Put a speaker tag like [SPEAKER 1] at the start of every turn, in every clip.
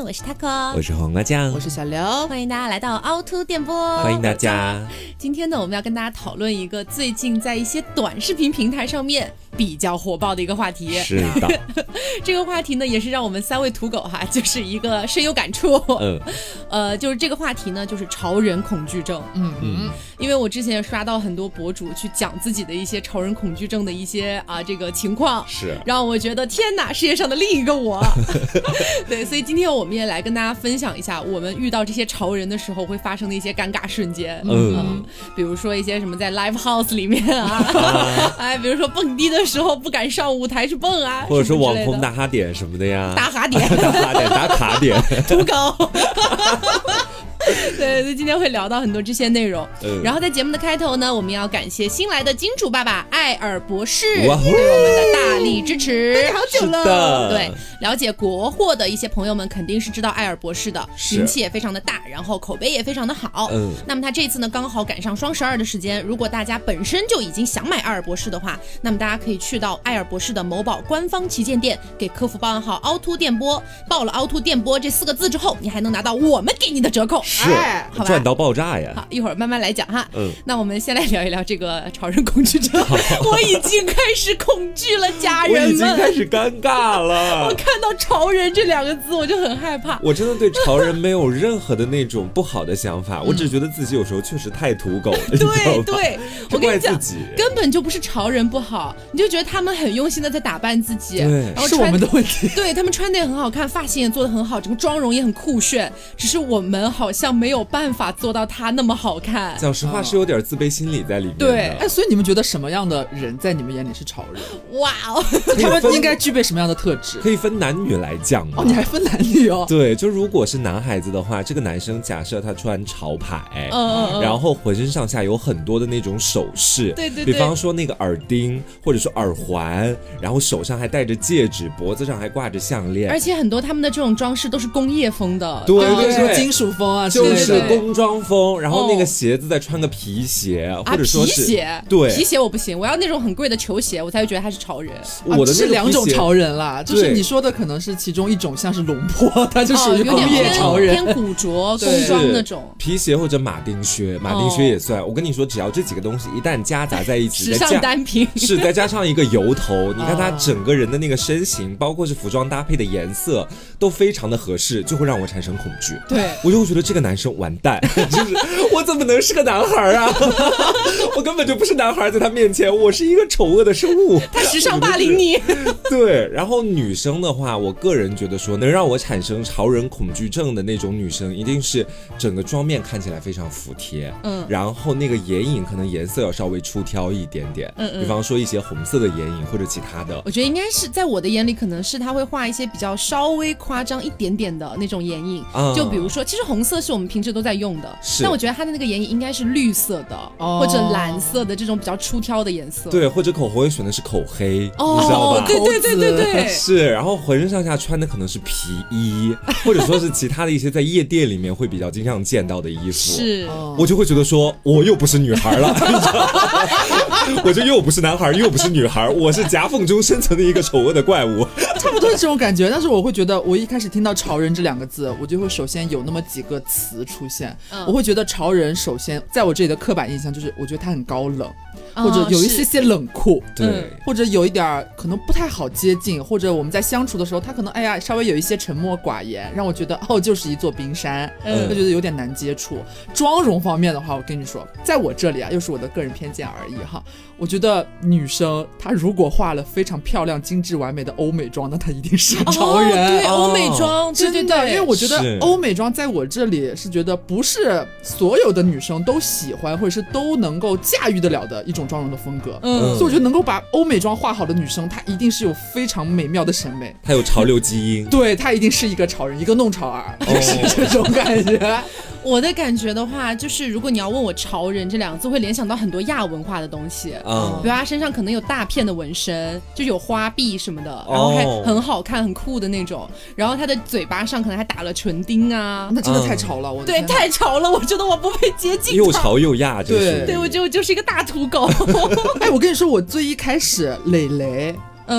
[SPEAKER 1] 们，我是 taco，
[SPEAKER 2] 我是黄瓜酱，
[SPEAKER 3] 我是小刘，
[SPEAKER 1] 欢迎大家来到凹凸电波，
[SPEAKER 2] 欢迎大家。
[SPEAKER 1] 今天呢，我们要跟大家讨论一个最近在一些短视频平台上面比较火爆的一个话题。
[SPEAKER 2] 是的，
[SPEAKER 1] 这个话题呢，也是让我们三位土狗哈，就是一个深有感触。嗯，呃，就是这个话题呢，就是潮人恐惧症。嗯嗯，因为我之前也刷到很多博主去讲自己的一些潮人恐惧症的一些啊这个情况，
[SPEAKER 2] 是
[SPEAKER 1] 让我觉得天哪，世界上的另一个我。对，所以今天我们也来跟大家分享一下，我们遇到这些潮人的时候会发生的一些尴尬瞬间。嗯。比如说一些什么在 live house 里面啊，哎，比如说蹦迪的时候不敢上舞台去蹦啊，
[SPEAKER 2] 或者说网红打卡点什么的呀，
[SPEAKER 1] 打卡点，
[SPEAKER 2] 打卡点，打卡点，
[SPEAKER 1] 土狗。对，所以今天会聊到很多这些内容。然后在节目的开头呢，我们要感谢新来的金主爸爸艾尔博士对我们的大力支持。
[SPEAKER 3] 好久了，
[SPEAKER 1] 对，了解国货的一些朋友们肯定是知道艾尔博士的，名气也非常的大，然后口碑也非常的好。嗯，那么他这次呢，刚好赶上双十二的时间，如果大家本身就已经想买艾尔博士的话，那么大家可以去到艾尔博士的某宝官方旗舰店，给客服报暗号“凹凸电波”，报了“凹凸电波”这四个字之后，你还能拿到我们给你的折扣。
[SPEAKER 2] 是，赚到爆炸呀！
[SPEAKER 1] 好，一会儿慢慢来讲哈。嗯，那我们先来聊一聊这个潮人恐惧症。我已经开始恐惧了，家人们，
[SPEAKER 2] 我已经开始尴尬了。
[SPEAKER 1] 我看到潮人这两个字，我就很害怕。
[SPEAKER 2] 我真的对潮人没有任何的那种不好的想法，我只觉得自己有时候确实太土狗了。
[SPEAKER 1] 对对，我跟你讲，根本就不是潮人不好，你就觉得他们很用心的在打扮自己，
[SPEAKER 2] 然
[SPEAKER 3] 后是我们的问题。
[SPEAKER 1] 对他们穿的也很好看，发型也做的很好，整个妆容也很酷炫，只是我们好像没有。办法做到他那么好看，
[SPEAKER 2] 讲实话是有点自卑心理在里面。
[SPEAKER 1] 对，
[SPEAKER 3] 哎，所以你们觉得什么样的人在你们眼里是潮人？
[SPEAKER 1] 哇哦，
[SPEAKER 3] 他们应该具备什么样的特质？
[SPEAKER 2] 可以分男女来讲吗
[SPEAKER 3] 哦，你还分男女哦？
[SPEAKER 2] 对，就如果是男孩子的话，这个男生假设他穿潮牌，嗯嗯嗯，然后浑身上下有很多的那种首饰，
[SPEAKER 1] 对对，
[SPEAKER 2] 比方说那个耳钉或者说耳环，然后手上还戴着戒指，脖子上还挂着项链，
[SPEAKER 1] 而且很多他们的这种装饰都是工业风的，
[SPEAKER 2] 对对对，
[SPEAKER 3] 金属风啊，
[SPEAKER 2] 就是工装风。然后那个鞋子再穿个皮鞋，或者说
[SPEAKER 1] 是皮鞋，
[SPEAKER 2] 对
[SPEAKER 1] 皮鞋我不行，我要那种很贵的球鞋，我才会觉得他是潮人。
[SPEAKER 2] 我的
[SPEAKER 3] 是两种潮人啦，就是你说的可能是其中一种，像是龙坡，他就属于工业潮人，
[SPEAKER 1] 偏古着工装那种
[SPEAKER 2] 皮鞋或者马丁靴，马丁靴也算。我跟你说，只要这几个东西一旦夹杂在一起，
[SPEAKER 1] 时尚单品
[SPEAKER 2] 是再加上一个油头，你看他整个人的那个身形，包括是服装搭配的颜色都非常的合适，就会让我产生恐惧。
[SPEAKER 1] 对
[SPEAKER 2] 我就会觉得这个男生完蛋，就是我怎么能是个男孩啊？我根本就不是男孩，在他面前，我是一个丑恶的生物。
[SPEAKER 1] 他时尚霸凌你。
[SPEAKER 2] 对，然后女生的话，我个人觉得说，能让我产生潮人恐惧症的那种女生，一定是整个妆面看起来非常服帖，嗯，然后那个眼影可能颜色要稍微出挑一点点，嗯嗯，比方说一些红色的眼影或者其他的。
[SPEAKER 1] 我觉得应该是在我的眼里，可能是他会画一些比较稍微夸张一点点的那种眼影，就比如说，其实红色是我们平时都在用的，
[SPEAKER 2] 是，
[SPEAKER 1] 但我觉得他的那个眼影应该是绿色的，或者蓝色的这种比较出挑的颜色。
[SPEAKER 2] 对，或者口红也选的是口黑，你知道吧？
[SPEAKER 1] 对对对对对，
[SPEAKER 2] 是。然后浑身上下穿的可能是皮衣，或者说是其他的一些在夜店里面会比较经常见到的衣服。
[SPEAKER 1] 是，
[SPEAKER 2] 我就会觉得说，我又不是女孩了，我就又不是男孩，又不是女孩，我是夹缝中生存的一个丑恶的怪物。
[SPEAKER 3] 差不多是这种感觉，但是我会觉得，我一开始听到“潮人”这两个字，我就会首先有那么几个词出现，我会觉得潮人首先在我这里的刻板印象就是，我觉得他很高冷。或者有一些些冷酷，
[SPEAKER 2] 对，
[SPEAKER 3] 或者有一点儿可能不太好接近，或者我们在相处的时候，他可能哎呀稍微有一些沉默寡言，让我觉得哦就是一座冰山，嗯，就觉得有点难接触。妆容方面的话，我跟你说，在我这里啊，又是我的个人偏见而已哈。我觉得女生她如果化了非常漂亮、精致、完美的欧美妆，那她一定是 潮人。
[SPEAKER 1] 对，欧美妆，对对对，
[SPEAKER 3] 因为我觉得欧美妆在我这里是觉得不是所有的女生都喜欢，或者是都能够驾驭得了的一种妆容的风格。嗯，所以我觉得能够把欧美妆化好的女生，她一定是有非常美妙的审美，
[SPEAKER 2] 她有潮流基因。
[SPEAKER 3] 对，她一定是一个潮人，一个弄潮儿，是这种感觉。
[SPEAKER 1] 我的感觉的话，就是如果你要问我“潮人”这两个字，会联想到很多亚文化的东西。嗯，比如他身上可能有大片的纹身，就有花臂什么的，然后还很好看、很酷的那种。然后他的嘴巴上可能还打了唇钉啊，
[SPEAKER 3] 那真的太潮了！我
[SPEAKER 1] 对，太潮了！我觉得我不配接近。
[SPEAKER 2] 又潮又亚，
[SPEAKER 3] 就是，
[SPEAKER 1] 对我就就是一个大土狗。
[SPEAKER 3] 哎，我跟你说，我最一开始磊磊。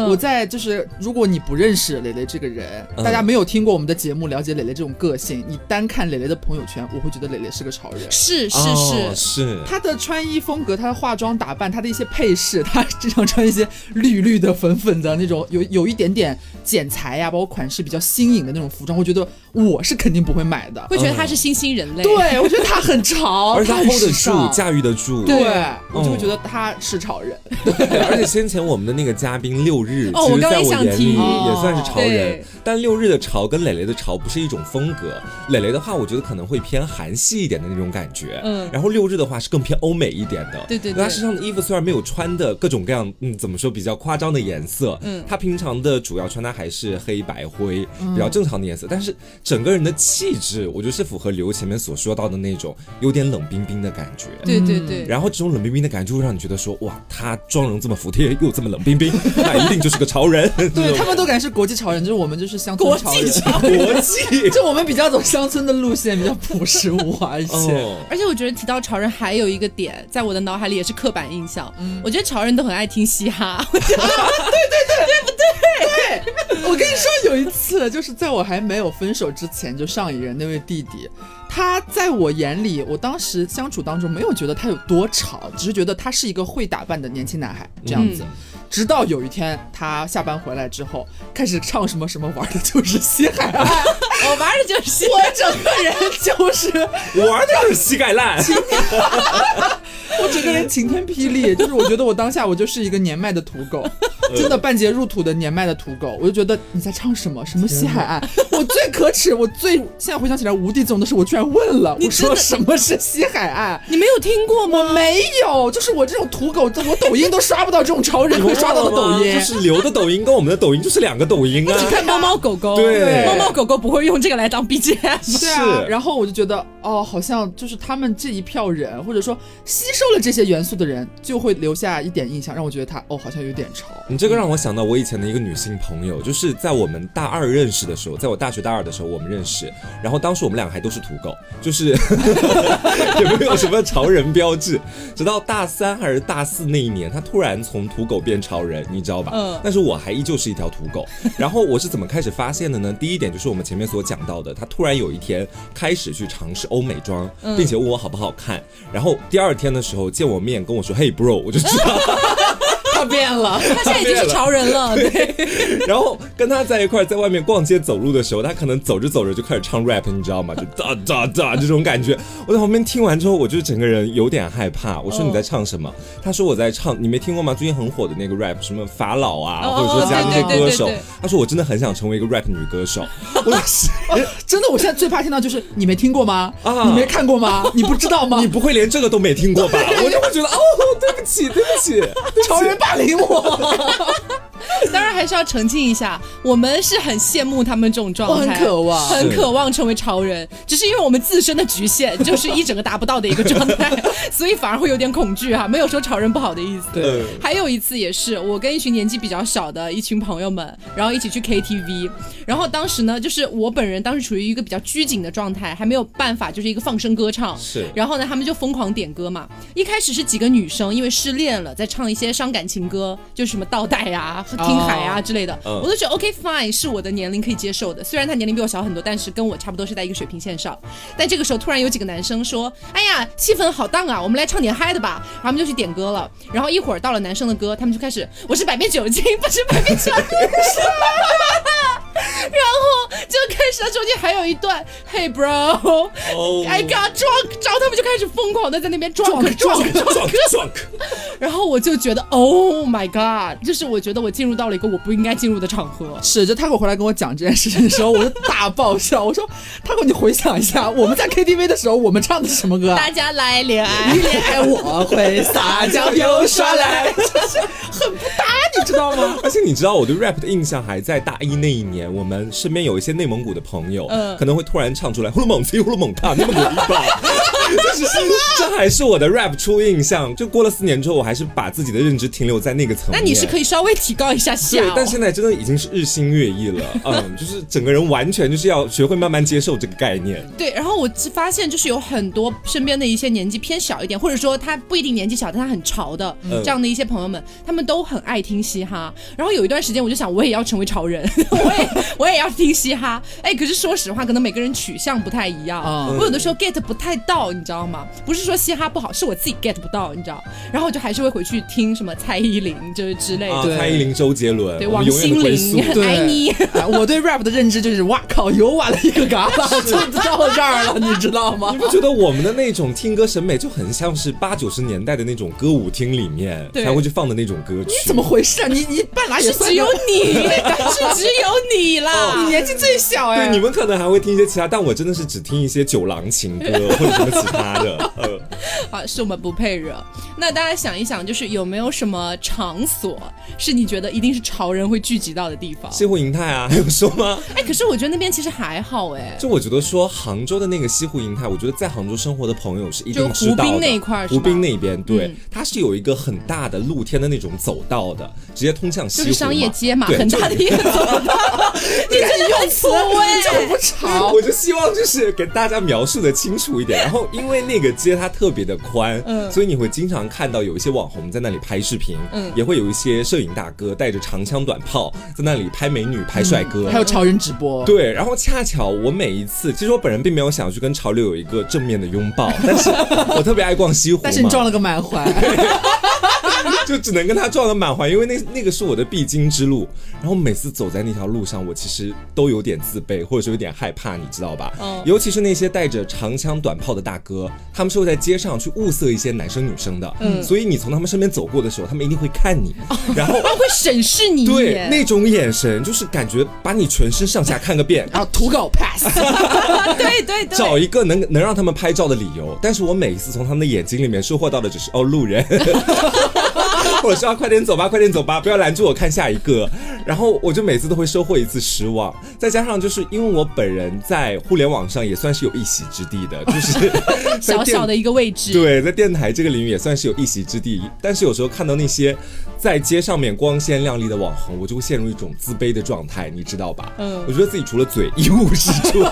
[SPEAKER 3] 我在就是如果你不认识蕾蕾这个人，大家没有听过我们的节目，了解蕾蕾这种个性，你单看蕾蕾的朋友圈，我会觉得蕾蕾是个潮人。
[SPEAKER 1] 是是是
[SPEAKER 2] 是，
[SPEAKER 3] 她的穿衣风格，她的化妆打扮，她的一些配饰，她经常穿一些绿绿的、粉粉的那种，有有一点点剪裁呀，包括款式比较新颖的那种服装，我觉得我是肯定不会买的，
[SPEAKER 1] 会觉得她是新兴人类。
[SPEAKER 3] 对，我觉得她很潮，
[SPEAKER 2] 而且 hold 得住，驾驭得住。
[SPEAKER 3] 对，我就会觉得她是潮人。
[SPEAKER 2] 对，而且先前我们的那个嘉宾六日，其实在我眼里也算是潮人。但六日的潮跟磊磊的潮不是一种风格。磊磊的话，我觉得可能会偏韩系一点的那种感觉。嗯。然后六日的话是更偏欧美一点的。
[SPEAKER 1] 对对。他
[SPEAKER 2] 身上的衣服虽然没有穿的各种各样，嗯，怎么说比较夸张的颜色。嗯。他平常的主要穿搭还是黑白灰，比较正常的颜色。但是整个人的气质，我觉得是符合刘前面所说到的那种有点冷冰冰的感觉。
[SPEAKER 1] 对对对。
[SPEAKER 2] 然后这种冷冰冰的感觉就会让你觉得说，哇，他妆容这么服帖，又这么冷冰冰，定就是个潮人。
[SPEAKER 3] 对 他们都感觉是国际潮人，就是我们就是乡村潮人。
[SPEAKER 2] 国际，
[SPEAKER 3] 就我们比较走乡村的路线，比较朴实无华一些。
[SPEAKER 1] 而且我觉得提到潮人，还有一个点，在我的脑海里也是刻板印象。我觉得潮人都很爱听嘻哈。对
[SPEAKER 3] 对对，对不对？对。我跟你说，有一次，就是在我还没有分手之前，就上一任那位弟弟。他在我眼里，我当时相处当中没有觉得他有多吵，只是觉得他是一个会打扮的年轻男孩这样子。直到有一天他下班回来之后，开始唱什么什么玩的 就是西海岸，
[SPEAKER 1] 我 玩的就是西
[SPEAKER 3] 我整个人就是
[SPEAKER 2] 玩的就是膝盖烂，
[SPEAKER 3] 我整个人晴天霹雳，就是我觉得我当下我就是一个年迈的土狗，真的半截入土的年迈的土狗，我就觉得你在唱什么什么西海岸，我最可耻，我最现在回想起来无地自容的是我居然。问了，我说什么是西海岸？
[SPEAKER 1] 你没有听过吗？
[SPEAKER 3] 我没有，就是我这种土狗，我抖音都刷不到这种潮人会刷到的抖音。
[SPEAKER 2] 就是刘的抖音跟我们的抖音就是两个抖音啊。
[SPEAKER 1] 只看猫猫狗狗，
[SPEAKER 2] 对，
[SPEAKER 1] 猫猫狗狗不会用这个来当 BGM。
[SPEAKER 3] 是，然后我就觉得，哦，好像就是他们这一票人，或者说吸收了这些元素的人，就会留下一点印象，让我觉得他，哦，好像有点潮。
[SPEAKER 2] 你这个让我想到我以前的一个女性朋友，就是在我们大二认识的时候，在我大学大二的时候我们认识，然后当时我们两个还都是土狗，就是。也没有什么潮人标志，直到大三还是大四那一年，她突然从土狗变潮人，你知道吧？嗯。但是我还依旧是一条土狗。然后我是怎么开始发现的呢？第一点就是我们前面所讲到的，她突然有一天开始去尝试欧美妆，并且问我好不好看。然后第二天的时候见我面跟我说：“Hey bro”，我就知道。
[SPEAKER 1] 他变了，他现在已经是潮人了。对，
[SPEAKER 2] 然后跟他在一块在外面逛街走路的时候，他可能走着走着就开始唱 rap，你知道吗？就 哒哒哒这种感觉。我在旁边听完之后，我就整个人有点害怕。我说你在唱什么？他说我在唱，你没听过吗？最近很火的那个 rap，什么法老啊，或者说其他那些歌手。他说我真的很想成为一个 rap 女歌手。我是
[SPEAKER 3] 真的，我现在最怕听到就是你没听过吗？啊，你没看过吗？你不知道吗？
[SPEAKER 2] 你不会连这个都没听过吧？我就会觉得哦，对不起，对不起，
[SPEAKER 3] 潮人霸凌我。
[SPEAKER 1] 当然还是要澄清一下，我们是很羡慕他们这种状
[SPEAKER 3] 态，很渴望，
[SPEAKER 1] 很渴望成为潮人，只是因为我们自身的局限，就是一整个达不到的一个状态，所以反而会有点恐惧哈。没有说潮人不好的意思。
[SPEAKER 3] 对。
[SPEAKER 1] 还有一次也是，我跟一群年纪比较小的一群朋友们，然后一起去 KTV，然后当时呢，就是我本人当时处于一个比较拘谨的状态，还没有办法就是一个放声歌唱。
[SPEAKER 2] 是。
[SPEAKER 1] 然后呢，他们就疯狂点歌嘛。一开始是几个女生，因为失恋了，在唱一些伤感情歌，就是什么倒带呀、听海啊之类的。我都觉得 OK fine 是我的年龄可以接受的，虽然他年龄比我小很多，但是跟我差不多是在一个水平线上。但这个时候突然有几个男生说：“哎呀，气氛好荡啊，我们来唱点嗨的吧。”然后他们就去点歌了。然后一会儿到了男生的歌，他们就开始：“我是百变酒精，不是百变小女生。” 然后就开始了，中间还有一段：“Hey bro，I got drunk。”然后他们就开始疯狂的在那边 drunk drunk
[SPEAKER 2] drunk。
[SPEAKER 1] 然后我就觉得：“Oh my god！” 就是我觉得我进入到了一个我不应该进入的场合。
[SPEAKER 3] 是，就他给我回来跟我讲这件事情的时候，我就大爆笑。我说：“他给你回想一下，我们在 KTV 的时候，我们唱的是什么歌？
[SPEAKER 1] 大家来恋爱，
[SPEAKER 3] 恋爱我会撒娇又耍赖，就是很不搭，你知道吗？
[SPEAKER 2] 而且你知道我对 rap 的印象还在大一那一年，我们身边有一些内蒙古的朋友，可能会突然唱出来呼噜蒙西呼噜蒙卡内蒙古一把。就是这还是我的 rap 初印象。就过了四年之后，我还是把自己的认知停留在那个层面。
[SPEAKER 1] 那你是可以稍微提高一下下。
[SPEAKER 2] 对，但现在真的已经是日新月异了。嗯，就是整个人完全就是要学会慢慢接受这个概念。
[SPEAKER 1] 对，然后我发现就是有很多身边的一些年纪偏小一点，或者说他不一定年纪小，但他很潮的这样的一些朋友们，他们都很爱听嘻哈。然后有一段时间，我就想我也要成为潮人，我也我也要听嘻哈。哎，可是说实话，可能每个人取向不太一样。我有的时候 get 不太到，你知道吗？不是说嘻哈不好，是我自己 get 不到，你知道。然后我就还是会回去听什么蔡依林，就是之类的。
[SPEAKER 2] 蔡依林、周杰伦，
[SPEAKER 1] 对王心凌，爱你。
[SPEAKER 3] 我对 rap 的认知就是，哇靠，又挖了一个嘎巴，就到这儿了，你知道吗？
[SPEAKER 2] 你不觉得我们的那种听歌审美就很像是八九十年代的那种歌舞厅里面才会去放的那种歌曲？
[SPEAKER 3] 你怎么回事啊？你你半拉也
[SPEAKER 1] 是只有你，是只有你啦，
[SPEAKER 3] 你年纪最小哎。
[SPEAKER 2] 对，你们可能还会听一些其他，但我真的是只听一些酒廊情歌 或者什么其他的。呃，
[SPEAKER 1] 啊，是我们不配惹。那大家想一想，就是有没有什么场所是你觉得一定是潮人会聚集到的地方？
[SPEAKER 2] 西湖银泰啊，还有说吗？
[SPEAKER 1] 哎，可是我觉得那边其实还好哎。
[SPEAKER 2] 就我觉得说杭州的那个西湖银泰，我觉得在杭州生活的朋友是一定知道
[SPEAKER 1] 的。湖滨那一块，
[SPEAKER 2] 湖滨那边，对，它是有一个很大的露天的那种走道的，直接通向西湖。
[SPEAKER 1] 就是商业街嘛，很大的一个走道。你这用词
[SPEAKER 3] 就不潮。
[SPEAKER 2] 我就希望就是给大家描述的清楚一点。然后因为那个街它特别的宽，嗯，所以你会经常看到有一些网红在那里拍视频，嗯，也会有一些摄影大哥带着长枪短炮在那里拍美女、拍帅哥，
[SPEAKER 3] 还有潮人直播。
[SPEAKER 2] 对，然后恰巧我每一次，其实我本人并没有想去跟潮流有一个正面的拥抱，但是我特别爱逛西湖，
[SPEAKER 3] 但是你撞了个满怀。
[SPEAKER 2] 就只能跟他撞个满怀，因为那那个是我的必经之路。然后每次走在那条路上，我其实都有点自卑，或者说有点害怕，你知道吧？嗯。尤其是那些带着长枪短炮的大哥，他们是会在街上去物色一些男生女生的。嗯。所以你从他们身边走过的时候，他们一定会看你，然后
[SPEAKER 1] 会审视你。
[SPEAKER 2] 对，那种眼神就是感觉把你全身上下看个遍，
[SPEAKER 3] 然后图个 pass。
[SPEAKER 1] 对对对。
[SPEAKER 2] 找一个能能让他们拍照的理由。但是我每一次从他们的眼睛里面收获到的只是哦路人。我说快点走吧，快点走吧，不要拦住我看下一个。然后我就每次都会收获一次失望，再加上就是因为我本人在互联网上也算是有一席之地的，就是
[SPEAKER 1] 小小的一个位置。
[SPEAKER 2] 对，在电台这个领域也算是有一席之地。但是有时候看到那些在街上面光鲜亮丽的网红，我就会陷入一种自卑的状态，你知道吧？嗯，我觉得自己除了嘴一无是处。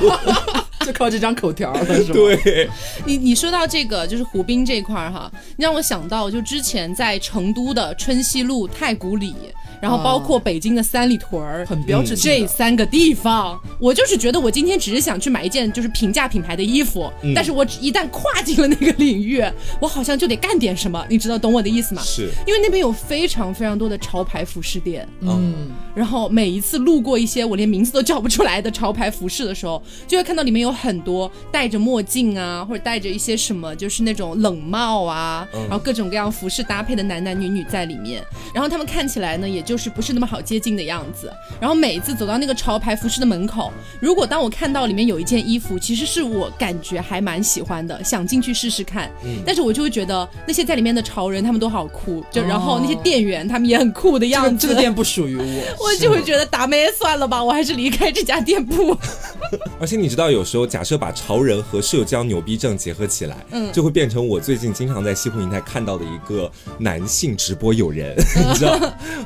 [SPEAKER 3] 就靠这张口条了，是吧？
[SPEAKER 2] 对，
[SPEAKER 1] 你你说到这个，就是湖滨这一块儿哈，你让我想到就之前在成都的春熙路、太古里。然后包括北京的三里屯儿，
[SPEAKER 3] 很标志
[SPEAKER 1] 这三个地方，我就是觉得我今天只是想去买一件就是平价品牌的衣服，但是我一旦跨进了那个领域，我好像就得干点什么，你知道懂我的意思吗？
[SPEAKER 2] 是。
[SPEAKER 1] 因为那边有非常非常多的潮牌服饰店，嗯，然后每一次路过一些我连名字都叫不出来的潮牌服饰的时候，就会看到里面有很多戴着墨镜啊，或者戴着一些什么就是那种冷帽啊，然后各种各样服饰搭配的男男女女在里面，然后他们看起来呢也。就是不是那么好接近的样子，然后每一次走到那个潮牌服饰的门口，如果当我看到里面有一件衣服，其实是我感觉还蛮喜欢的，想进去试试看，但是我就会觉得那些在里面的潮人他们都好酷，就然后那些店员他们也很酷的样
[SPEAKER 3] 子。这个店不属于我，
[SPEAKER 1] 我就会觉得打妹算了吧，我还是离开这家店铺。
[SPEAKER 2] 而且你知道，有时候假设把潮人和社交牛逼症结合起来，嗯，就会变成我最近经常在西湖银台看到的一个男性直播友人，你知道，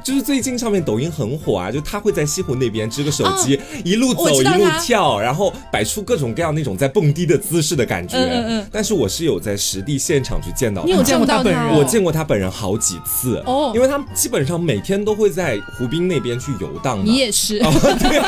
[SPEAKER 2] 就是最。最近上面抖音很火啊，就他会在西湖那边支个手机，一路走一路跳，然后摆出各种各样那种在蹦迪的姿势的感觉。嗯嗯。但是我是有在实地现场去见到，
[SPEAKER 1] 你有见过他本人？
[SPEAKER 2] 我见过他本人好几次哦，因为他基本上每天都会在湖滨那边去游荡。
[SPEAKER 1] 你也是。
[SPEAKER 2] 哦对。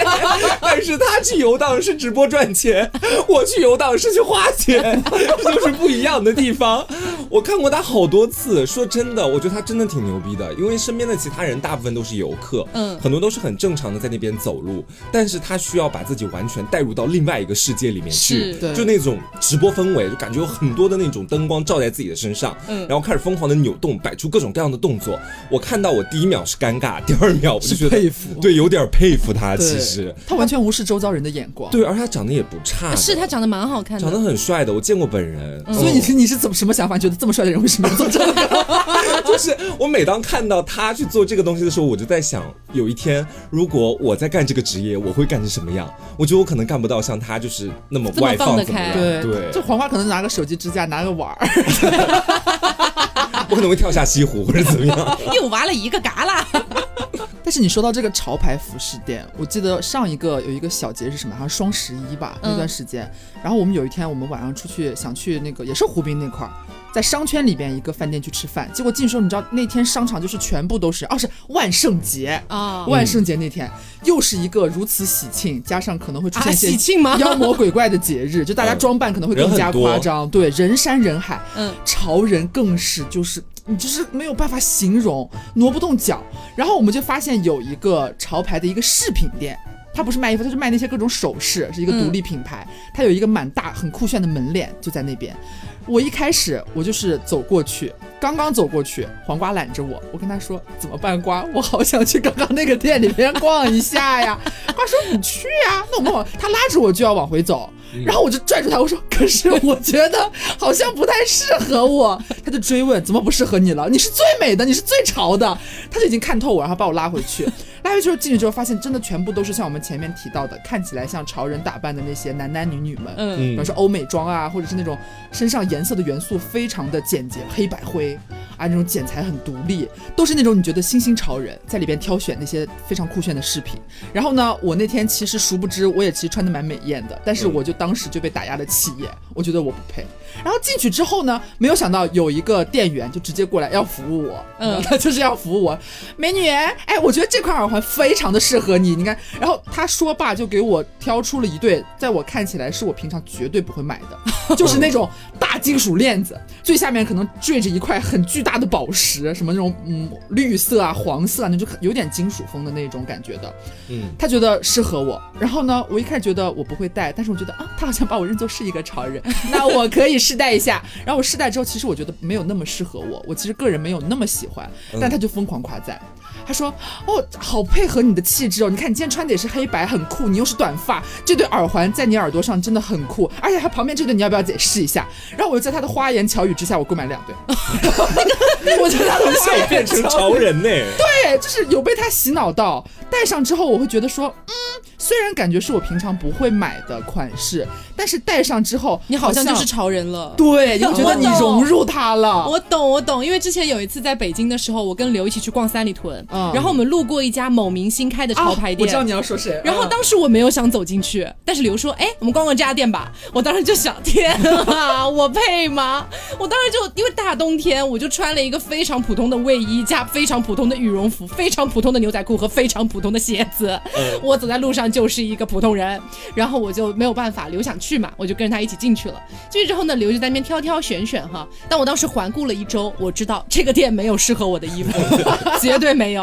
[SPEAKER 2] 但是他去游荡是直播赚钱，我去游荡是去花钱，这就是不一样的地方。我看过他好多次，说真的，我觉得他真的挺牛逼的，因为身边的其他人。人大部分都是游客，嗯，很多都是很正常的在那边走路，但是他需要把自己完全带入到另外一个世界里面去，就那种直播氛围，就感觉有很多的那种灯光照在自己的身上，嗯，然后开始疯狂的扭动，摆出各种各样的动作。我看到我第一秒是尴尬，第二秒我就觉得
[SPEAKER 3] 佩服，
[SPEAKER 2] 对，有点佩服他。其实
[SPEAKER 3] 他完全无视周遭人的的眼光。
[SPEAKER 2] 对，而且他长得也不差，
[SPEAKER 1] 是他长得蛮好看的，
[SPEAKER 2] 长得很帅的，我见过本人。
[SPEAKER 3] 所以你是你是怎么什么想法？觉得这么帅的人为什么要做这个？
[SPEAKER 2] 就是我每当看到他去做这个东西的时候，我就在想，有一天如果我在干这个职业，我会干成什么样？我觉得我可能干不到像他就是那么外放怎么样？
[SPEAKER 3] 对
[SPEAKER 2] 对，
[SPEAKER 3] 就黄花可能拿个手机支架，拿个碗儿，
[SPEAKER 2] 我可能会跳下西湖或者怎么样，
[SPEAKER 1] 又挖了一个旮旯。
[SPEAKER 3] 但是你说到这个潮牌服饰店，我记得上一个有一个小节是什么？好像双十一吧，那段时间。然后我们有一天，我们晚上出去想去那个也是湖滨那块儿，在商圈里边一个饭店去吃饭。结果进去时候，你知道那天商场就是全部都是，哦是万圣节啊！万圣节那天又是一个如此喜庆，加上可能会出现
[SPEAKER 1] 喜庆吗？
[SPEAKER 3] 妖魔鬼怪的节日，就大家装扮可能会更加夸张。对，人山人海，嗯，潮人更是就是。你就是没有办法形容，挪不动脚。然后我们就发现有一个潮牌的一个饰品店，它不是卖衣服，他是卖那些各种首饰，是一个独立品牌。他有一个蛮大、很酷炫的门脸，就在那边。我一开始我就是走过去，刚刚走过去，黄瓜揽着我，我跟他说怎么办？瓜，我好想去刚刚那个店里边逛一下呀。瓜说你去呀，那我们往他拉着我就要往回走。然后我就拽住他，我说：“可是我觉得好像不太适合我。”他就追问：“怎么不适合你了？你是最美的，你是最潮的。”他就已经看透我，然后把我拉回去。拉回去之后进去之后，发现真的全部都是像我们前面提到的，看起来像潮人打扮的那些男男女女们。嗯，比如说欧美妆啊，或者是那种身上颜色的元素非常的简洁，黑白灰啊，那种剪裁很独立，都是那种你觉得新兴潮人在里边挑选那些非常酷炫的饰品。然后呢，我那天其实殊不知，我也其实穿的蛮美艳的，但是我就当时就被打压的企业，我觉得我不配。然后进去之后呢，没有想到有一个店员就直接过来要服务我，嗯，他 就是要服务我，美女，哎，我觉得这块耳环非常的适合你，你看。然后他说罢就给我挑出了一对，在我看起来是我平常绝对不会买的，就是那种大金属链子，最下面可能坠着一块很巨大的宝石，什么那种嗯绿色啊、黄色啊，那就有点金属风的那种感觉的，嗯，他觉得适合我。然后呢，我一开始觉得我不会戴，但是我觉得啊，他好像把我认作是一个潮人，那我可以试戴一下。然后我试戴之后，其实我觉得没有那么适合我，我其实个人没有那么喜欢，但他就疯狂夸赞。他说：“哦，好配合你的气质哦！你看你今天穿的也是黑白，很酷。你又是短发，这对耳环在你耳朵上真的很酷。而且他旁边这对，你要不要再试一下？”然后我就在他的花言巧语之下，我购买了两对。我觉得他从
[SPEAKER 2] 小变成潮人呢。
[SPEAKER 3] 对，就是有被他洗脑到，戴上之后我会觉得说，嗯，虽然感觉是我平常不会买的款式，但是戴上之后，
[SPEAKER 1] 你好像就是潮人了。
[SPEAKER 3] 对，就觉得你融入他了。
[SPEAKER 1] 我懂，我懂，因为之前有一次在北京的时候，我跟刘一起去逛三里屯。然后我们路过一家某明星开的潮牌店，
[SPEAKER 3] 我知道你要说谁。
[SPEAKER 1] 然后当时我没有想走进去，但是刘说：“哎，我们逛逛这家店吧。”我当时就想：天啊，我配吗？我当时就因为大冬天，我就穿了一个非常普通的卫衣加非常普通的羽绒服，非常普通的牛仔裤和非常普通的鞋子。我走在路上就是一个普通人。然后我就没有办法，刘想去嘛，我就跟着他一起进去了。进去之后呢，刘就在那边挑挑选选哈。但我当时环顾了一周，我知道这个店没有适合我的衣服，绝对没有。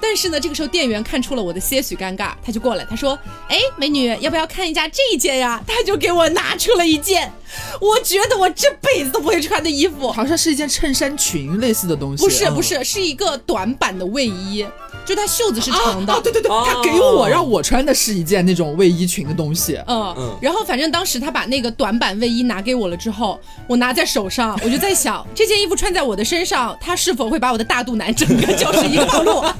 [SPEAKER 1] 但是呢，这个时候店员看出了我的些许尴尬，他就过来，他说：“哎，美女，要不要看一下这一件呀？”他就给我拿出了一件，我觉得我这辈子都不会穿的衣服，
[SPEAKER 3] 好像是一件衬衫裙类似的东西。
[SPEAKER 1] 不是，不是，是一个短版的卫衣。就它袖子是长的，
[SPEAKER 3] 对对对，他给我让我穿的是一件那种卫衣裙的东西，
[SPEAKER 1] 嗯。嗯，然后反正当时他把那个短版卫衣拿给我了之后，我拿在手上，我就在想 这件衣服穿在我的身上，它是否会把我的大肚腩整个就是一个 暴露？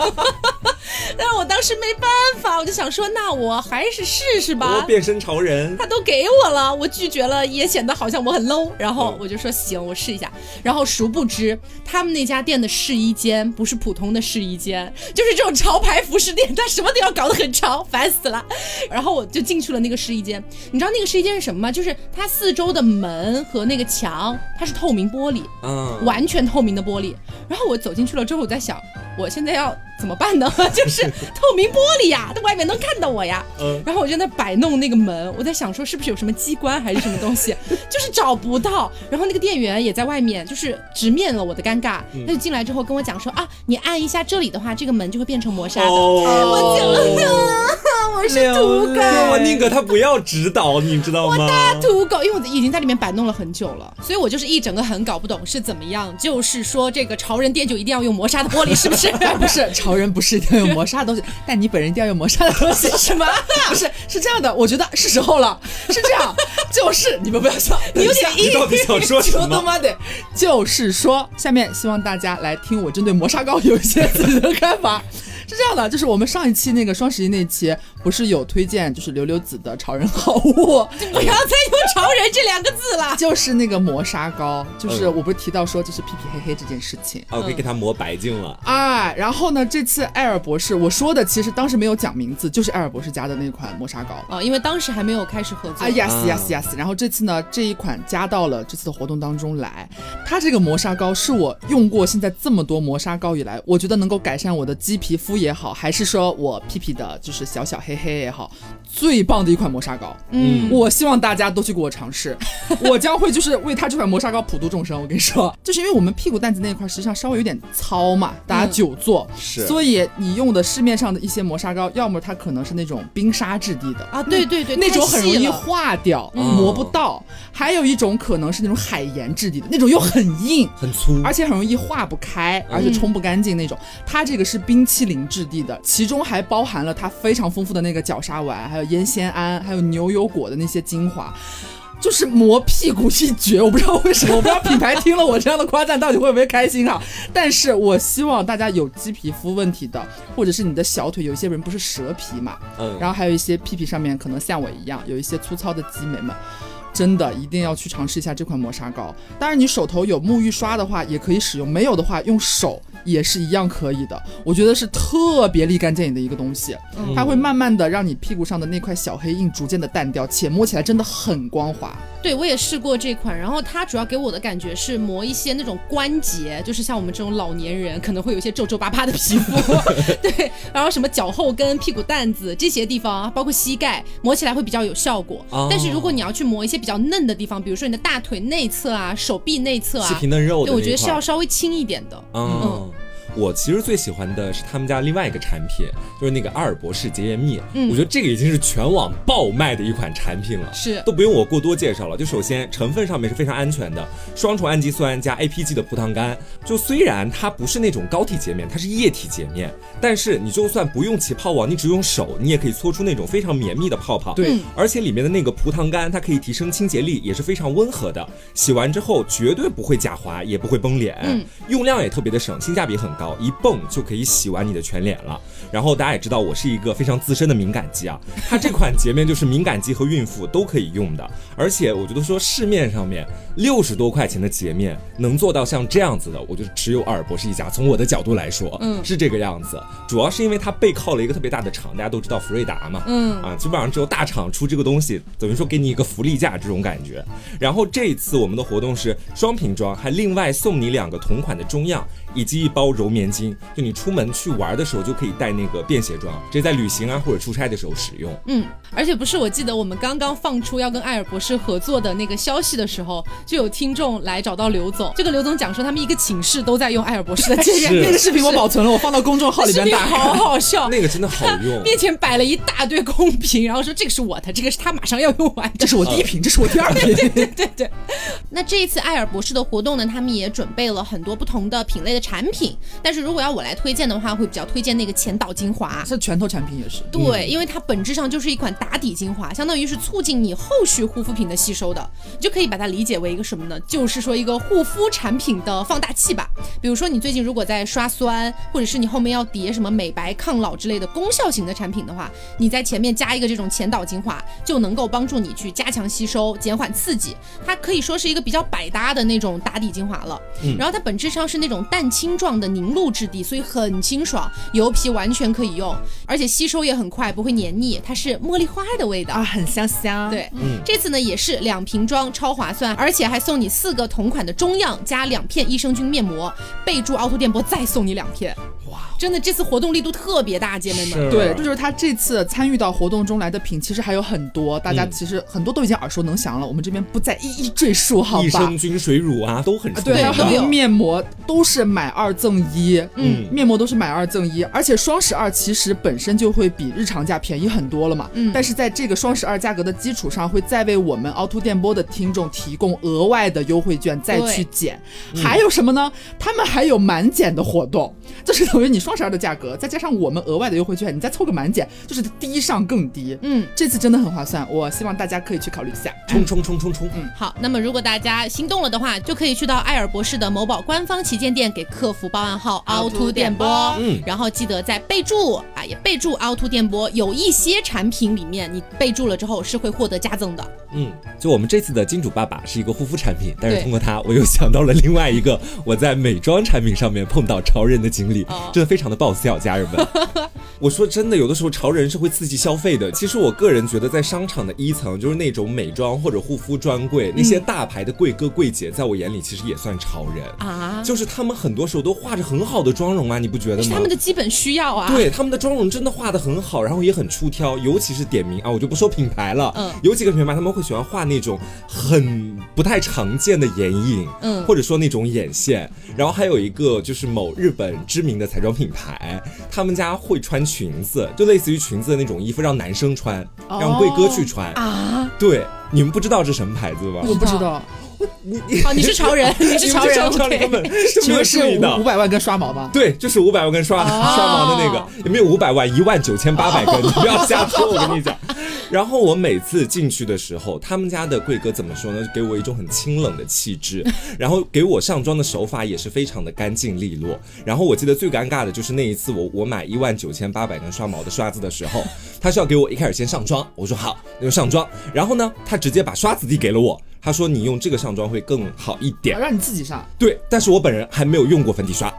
[SPEAKER 1] 但是我当时没办法，我就想说，那我还是试试吧，
[SPEAKER 2] 变身潮人，
[SPEAKER 1] 他都给我了，我拒绝了也显得好像我很 low，然后我就说行，我试一下，然后殊不知他们那家店的试衣间不是普通的试衣间，就是。这种潮牌服饰店，他什么都要搞得很潮，烦死了。然后我就进去了那个试衣间，你知道那个试衣间是什么吗？就是它四周的门和那个墙，它是透明玻璃，嗯，完全透明的玻璃。然后我走进去了之后，我在想，我现在要。怎么办呢？就是透明玻璃呀，在外面能看到我呀。嗯。然后我就在摆弄那个门，我在想说是不是有什么机关还是什么东西，就是找不到。然后那个店员也在外面，就是直面了我的尴尬。他就进来之后跟我讲说啊，你按一下这里的话，这个门就会变成磨砂的。我讲了，我是土狗。
[SPEAKER 2] 我宁可他不要指导，你知道吗？
[SPEAKER 1] 我大土狗，因为我已经在里面摆弄了很久了，所以我就是一整个很搞不懂是怎么样。就是说这个潮人店就一定要用磨砂的玻璃，是不是？
[SPEAKER 3] 不是，潮人不是一定要用磨砂的东西，但你本人一定要用磨砂的东西，
[SPEAKER 1] 什么？
[SPEAKER 3] 不是，是这样的，我觉得是时候了，是这样，就是你们不要笑，
[SPEAKER 2] 你
[SPEAKER 3] 有点
[SPEAKER 2] 你到底想说什么？
[SPEAKER 3] 就是说，下面希望大家来听我针对磨砂膏有一些自己的看法。是这样的，就是我们上一期那个双十一那期，不是有推荐就是刘刘子的潮人好物，
[SPEAKER 1] 不要再用潮人这两个字了，
[SPEAKER 3] 就是那个磨砂膏，就是我不是提到说就是屁屁黑黑这件事情，
[SPEAKER 2] 哦，可以给它磨白净了，
[SPEAKER 3] 哎，然后呢，这次艾尔博士我说的其实当时没有讲名字，就是艾尔博士家的那款磨砂膏。
[SPEAKER 1] 啊，因为当时还没有开始合作，
[SPEAKER 3] 啊，yes yes yes，然后这次呢这一款加到了这次的活动当中来，它这个磨砂膏是我用过现在这么多磨砂膏以来，我觉得能够改善我的鸡皮肤。也好，还是说我屁屁的，就是小小黑黑也好，最棒的一款磨砂膏。嗯，我希望大家都去给我尝试，我将会就是为它这款磨砂膏普度众生。我跟你说，就是因为我们屁股蛋子那一块实际上稍微有点糙嘛，大家久坐，
[SPEAKER 2] 是，
[SPEAKER 3] 所以你用的市面上的一些磨砂膏，要么它可能是那种冰沙质地的
[SPEAKER 1] 啊，对对对，
[SPEAKER 3] 那种很容易化掉，磨不到；还有一种可能是那种海盐质地的，那种又很硬、
[SPEAKER 2] 很粗，
[SPEAKER 3] 而且很容易化不开，而且冲不干净那种。它这个是冰淇淋。质地的，其中还包含了它非常丰富的那个角鲨烷，还有烟酰胺，还有牛油果的那些精华，就是磨屁股一绝。我不知道为什么，我不知道品牌听了我这样的夸赞到底会不会开心哈。但是我希望大家有鸡皮肤问题的，或者是你的小腿有一些人不是蛇皮嘛，嗯，然后还有一些屁屁上面可能像我一样有一些粗糙的肌美们。真的一定要去尝试一下这款磨砂膏。当然，你手头有沐浴刷的话，也可以使用；没有的话，用手也是一样可以的。我觉得是特别立竿见影的一个东西，它会慢慢的让你屁股上的那块小黑印逐渐的淡掉，且摸起来真的很光滑。
[SPEAKER 1] 对，我也试过这款，然后它主要给我的感觉是磨一些那种关节，就是像我们这种老年人可能会有一些皱皱巴巴的皮肤，对，然后什么脚后跟、屁股蛋子这些地方，包括膝盖，磨起来会比较有效果。但是如果你要去磨一些比较嫩的地方，比如说你的大腿内侧啊、手臂内侧啊，
[SPEAKER 2] 细皮嫩肉，
[SPEAKER 1] 对，我觉得是要稍微轻一点的。嗯。
[SPEAKER 2] 我其实最喜欢的是他们家另外一个产品，就是那个阿尔博士洁颜蜜。嗯，我觉得这个已经是全网爆卖的一款产品了，
[SPEAKER 1] 是
[SPEAKER 2] 都不用我过多介绍了。就首先成分上面是非常安全的，双重氨基酸加 APG 的葡萄干。就虽然它不是那种膏体洁面，它是液体洁面，但是你就算不用起泡网，你只用手，你也可以搓出那种非常绵密的泡泡。
[SPEAKER 3] 对，
[SPEAKER 2] 而且里面的那个葡萄干，它可以提升清洁力，也是非常温和的。洗完之后绝对不会假滑，也不会崩脸。嗯，用量也特别的省，性价比很高，一泵就。就可以洗完你的全脸了。然后大家也知道，我是一个非常资深的敏感肌啊。它这款洁面就是敏感肌和孕妇都可以用的。而且我觉得说市面上面六十多块钱的洁面能做到像这样子的，我觉得只有阿尔博士一家。从我的角度来说，嗯，是这个样子。主要是因为它背靠了一个特别大的厂，大家都知道福瑞达嘛，嗯啊，基本上只有大厂出这个东西，等于说给你一个福利价这种感觉。然后这一次我们的活动是双瓶装，还另外送你两个同款的中样。以及一包柔棉巾，就你出门去玩的时候就可以带那个便携装，直接在旅行啊或者出差的时候使用。
[SPEAKER 1] 嗯，而且不是，我记得我们刚刚放出要跟艾尔博士合作的那个消息的时候，就有听众来找到刘总，这个刘总讲说他们一个寝室都在用艾尔博士的 洁面，
[SPEAKER 3] 那个视频我保存了，我放到公众号里边打，
[SPEAKER 1] 好好笑，
[SPEAKER 2] 那个真的好用。
[SPEAKER 1] 面前摆了一大堆空瓶，然后说这个是我的，这个是他马上要用完，
[SPEAKER 3] 这是我第一瓶，这是我第二瓶，
[SPEAKER 1] 对对对对。那这一次艾尔博士的活动呢，他们也准备了很多不同的品类的产品。但是如果要我来推荐的话，会比较推荐那个前导精华，
[SPEAKER 3] 是拳头产品也是。
[SPEAKER 1] 对，因为它本质上就是一款打底精华，相当于是促进你后续护肤品的吸收的，你就可以把它理解为一个什么呢？就是说一个护肤产品的放大器吧。比如说你最近如果在刷酸，或者是你后面要叠什么美白抗老之类的功效型的产品的话，你在前面加一个这种前导精华，就能够帮助你去加强吸收，减缓刺激。它可以说是一个比较百搭的那种打底精华了。嗯。然后它本质上是那种蛋清状的凝。露质地，所以很清爽，油皮完全可以用，而且吸收也很快，不会黏腻。它是茉莉花的味道
[SPEAKER 3] 啊，很香香。
[SPEAKER 1] 对，嗯，这次呢也是两瓶装，超划算，而且还送你四个同款的中样加两片益生菌面膜，备注凹凸电波再送你两片。哇，真的这次活动力度特别大，姐妹们。
[SPEAKER 3] 对，这就是他这次参与到活动中来的品，其实还有很多，大家其实很多都已经耳熟能详了，我们这边不再一一赘述，好吧？益
[SPEAKER 2] 生菌、水乳啊，都很
[SPEAKER 3] 对，还有面膜都是买二赠一，嗯，面膜都是买二赠一，而且双十二其实本身就会比日常价便宜很多了嘛，嗯，但是在这个双十二价格的基础上，会再为我们凹凸电波的听众提供额外的优惠券，再去减。还有什么呢？他们还有满减的活动，就是等于你双十二的价格，再加上我们额外的优惠券，你再凑个满减，就是低上更低。嗯，这次真的很划算，我希望大家可以去考虑一下。
[SPEAKER 2] 冲冲冲冲冲！
[SPEAKER 1] 嗯，好，那么如果大家心动了的话，就可以去到爱尔博士的某宝官方旗舰店，给客服报暗号凹凸电波。嗯，然后记得在备注啊，也备注凹凸电波。有一些产品里面你备注了之后是会获得加赠的。
[SPEAKER 2] 嗯，就我们这次的金主爸爸是一个护肤产品，但是通过它，我又想到了另外一个我在美妆产品上面碰到潮人的经历，真的非常的爆笑，家人们。我说真的，有的时候潮人是会刺激消费的。其实我个人觉得，在商场的一层，就是那种美妆或者护肤专柜，那些大牌的贵哥贵姐，在我眼里其实也算潮人啊。就是他们很多时候都画着很好的妆容啊，你不觉得吗？
[SPEAKER 1] 他们的基本需要啊。
[SPEAKER 2] 对，他们的妆容真的画的很好，然后也很出挑，尤其是点名啊，我就不说品牌了。嗯。有几个品牌他们会喜欢画那种很不太常见的眼影，嗯，或者说那种眼线。然后还有一个就是某日本知名的彩妆品牌，他们家会穿。裙子就类似于裙子的那种衣服，让男生穿，让贵哥去穿啊！对，你们不知道这什么牌子吧？
[SPEAKER 3] 我不知道。
[SPEAKER 1] 你 你好，你是潮人，你是潮人，
[SPEAKER 2] 根本没有
[SPEAKER 3] 是五百万根刷毛吗？
[SPEAKER 2] 对，就是五百万根刷刷毛的那个，也没有五百万，一万九千八百根，你不要瞎说，我跟你讲。然后我每次进去的时候，他们家的贵哥怎么说呢？给我一种很清冷的气质，然后给我上妆的手法也是非常的干净利落。然后我记得最尴尬的就是那一次，我我买一万九千八百根刷毛的刷子的时候，他是要给我一开始先上妆，我说好，那就上妆。然后呢，他直接把刷子递给了我。他说：“你用这个上妆会更好一点，
[SPEAKER 3] 让你自己上。”
[SPEAKER 2] 对，但是我本人还没有用过粉底刷。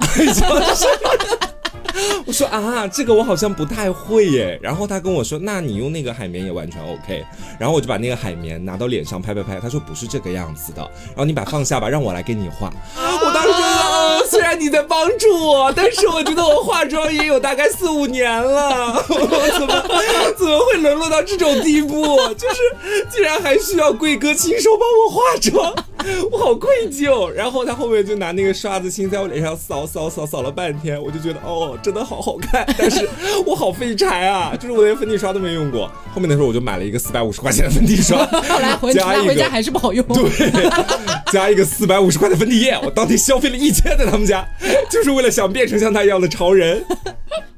[SPEAKER 2] 我说啊，这个我好像不太会耶。然后他跟我说，那你用那个海绵也完全 OK。然后我就把那个海绵拿到脸上拍拍拍。他说不是这个样子的。然后你把放下吧，让我来给你画。我当时觉得，虽然你在帮助我，但是我觉得我化妆也有大概四五年了，我怎么怎么会沦落到这种地步？就是竟然还需要贵哥亲手帮我化妆，我好愧疚。然后他后面就拿那个刷子，先在我脸上扫扫扫扫了半天，我就觉得哦。真的好好看，但是我好废柴啊！就是我连粉底刷都没用过。后面的时候我就买了一个四百五十块钱的粉底刷，
[SPEAKER 1] 后来回家回家还是不好用。
[SPEAKER 2] 对，加一个四百五十块的粉底液，我当天消费了一千在他们家，就是为了想变成像他一样的潮人。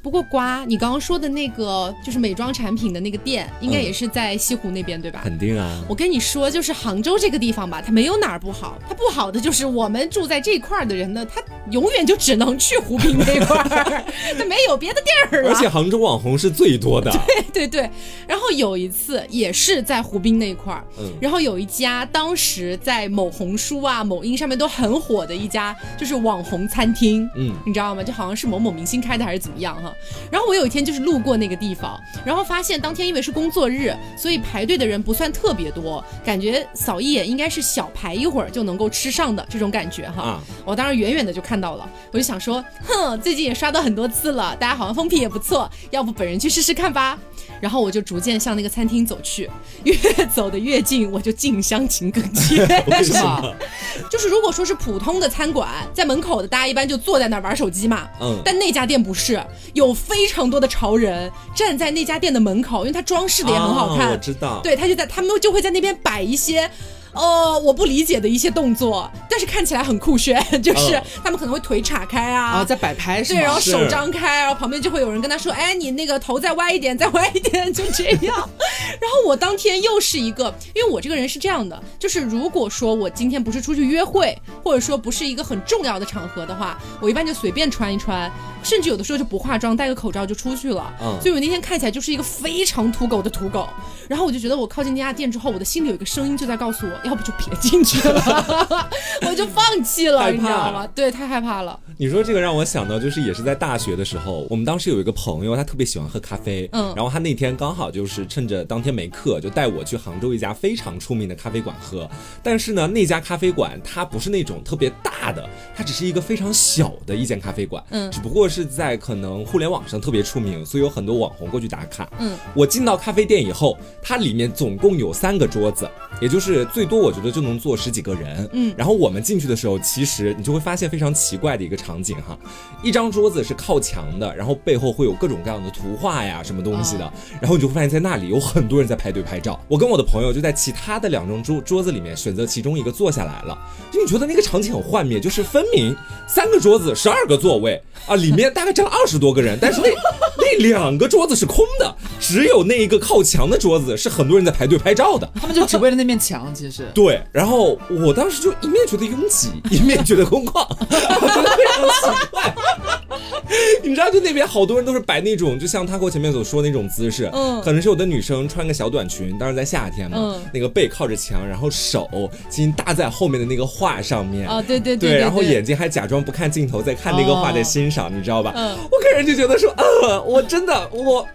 [SPEAKER 1] 不过瓜，你刚刚说的那个就是美妆产品的那个店，应该也是在西湖那边对吧？
[SPEAKER 2] 肯定啊！
[SPEAKER 1] 我跟你说，就是杭州这个地方吧，它没有哪儿不好，它不好的就是我们住在这块儿的人呢，他永远就只能去湖滨那块儿，他没有别的地儿
[SPEAKER 2] 而且杭州网红是最多的。
[SPEAKER 1] 对对对。然后有一次也是在湖滨那块儿，然后有一家当时在某红书啊、某音上面都很火的一家就是网红餐厅，嗯，你知道吗？就好像是某某明星开的还是怎么样哈？然后我有一天就是路过那个地方，然后发现当天因为是工作日，所以排队的人不算特别多，感觉扫一眼应该是小排一会儿就能够吃上的这种感觉哈。我当时远远的就看到了，我就想说，哼，最近也刷到很多次了，大家好像风评也不错，要不本人去试试看吧。然后我就逐渐向那个餐厅走去，越走的越近，我就近乡情更怯。
[SPEAKER 2] 为什么？
[SPEAKER 1] 就是如果说是普通的餐馆，在门口的大家一般就坐在那儿玩手机嘛。嗯。但那家店不是，有非常多的潮人站在那家店的门口，因为它装饰的也很好看。
[SPEAKER 2] 我知道。
[SPEAKER 1] 对他就在，他们就会在那边摆一些。呃，我不理解的一些动作，但是看起来很酷炫，就是他们可能会腿岔开啊，
[SPEAKER 3] 在摆拍是
[SPEAKER 1] 对，然后手张开，然后旁边就会有人跟他说，哎，你那个头再歪一点，再歪一点，就这样。然后我当天又是一个，因为我这个人是这样的，就是如果说我今天不是出去约会，或者说不是一个很重要的场合的话，我一般就随便穿一穿，甚至有的时候就不化妆，戴个口罩就出去了。嗯，所以我那天看起来就是一个非常土狗的土狗。然后我就觉得我靠近那家店之后，我的心里有一个声音就在告诉我。要不就别进去了，我就放弃了，你知道吗？对，太害怕了。
[SPEAKER 2] 你说这个让我想到，就是也是在大学的时候，我们当时有一个朋友，他特别喜欢喝咖啡，嗯，然后他那天刚好就是趁着当天没课，就带我去杭州一家非常出名的咖啡馆喝。但是呢，那家咖啡馆它不是那种特别大的，它只是一个非常小的一间咖啡馆，嗯，只不过是在可能互联网上特别出名，所以有很多网红过去打卡。嗯，我进到咖啡店以后，它里面总共有三个桌子，也就是最多我觉得就能坐十几个人。嗯，然后我们进去的时候，其实你就会发现非常奇怪的一个场景哈，一张桌子是靠墙的，然后背后会有各种各样的图画呀什么东西的，然后你就会发现在那里有很多人在排队拍照。我跟我的朋友就在其他的两张桌桌子里面选择其中一个坐下来了，就你觉得那个场景很幻灭，就是分明三个桌子十二个座位啊，里面大概站了二十多个人，但是那那两个桌子是空的，只有那一个靠墙的桌子是很多人在排队拍照的，
[SPEAKER 3] 他们就只为了那面墙，其实
[SPEAKER 2] 对。然后我当时就一面觉得拥挤，一面觉得空旷，非常奇怪。你知道，就那边好多人都是摆那种，就像他给我前面所说那种姿势，嗯，可能是有的女生穿个小短裙，当时在夏天嘛，嗯。那个背靠着墙，然后手轻轻搭在后面的那个画上面，
[SPEAKER 1] 啊，对对
[SPEAKER 2] 对，然后眼睛还假装不看镜头，在看那个画在欣赏，你知道吧？嗯，我个人就觉得说，呃，我真的，我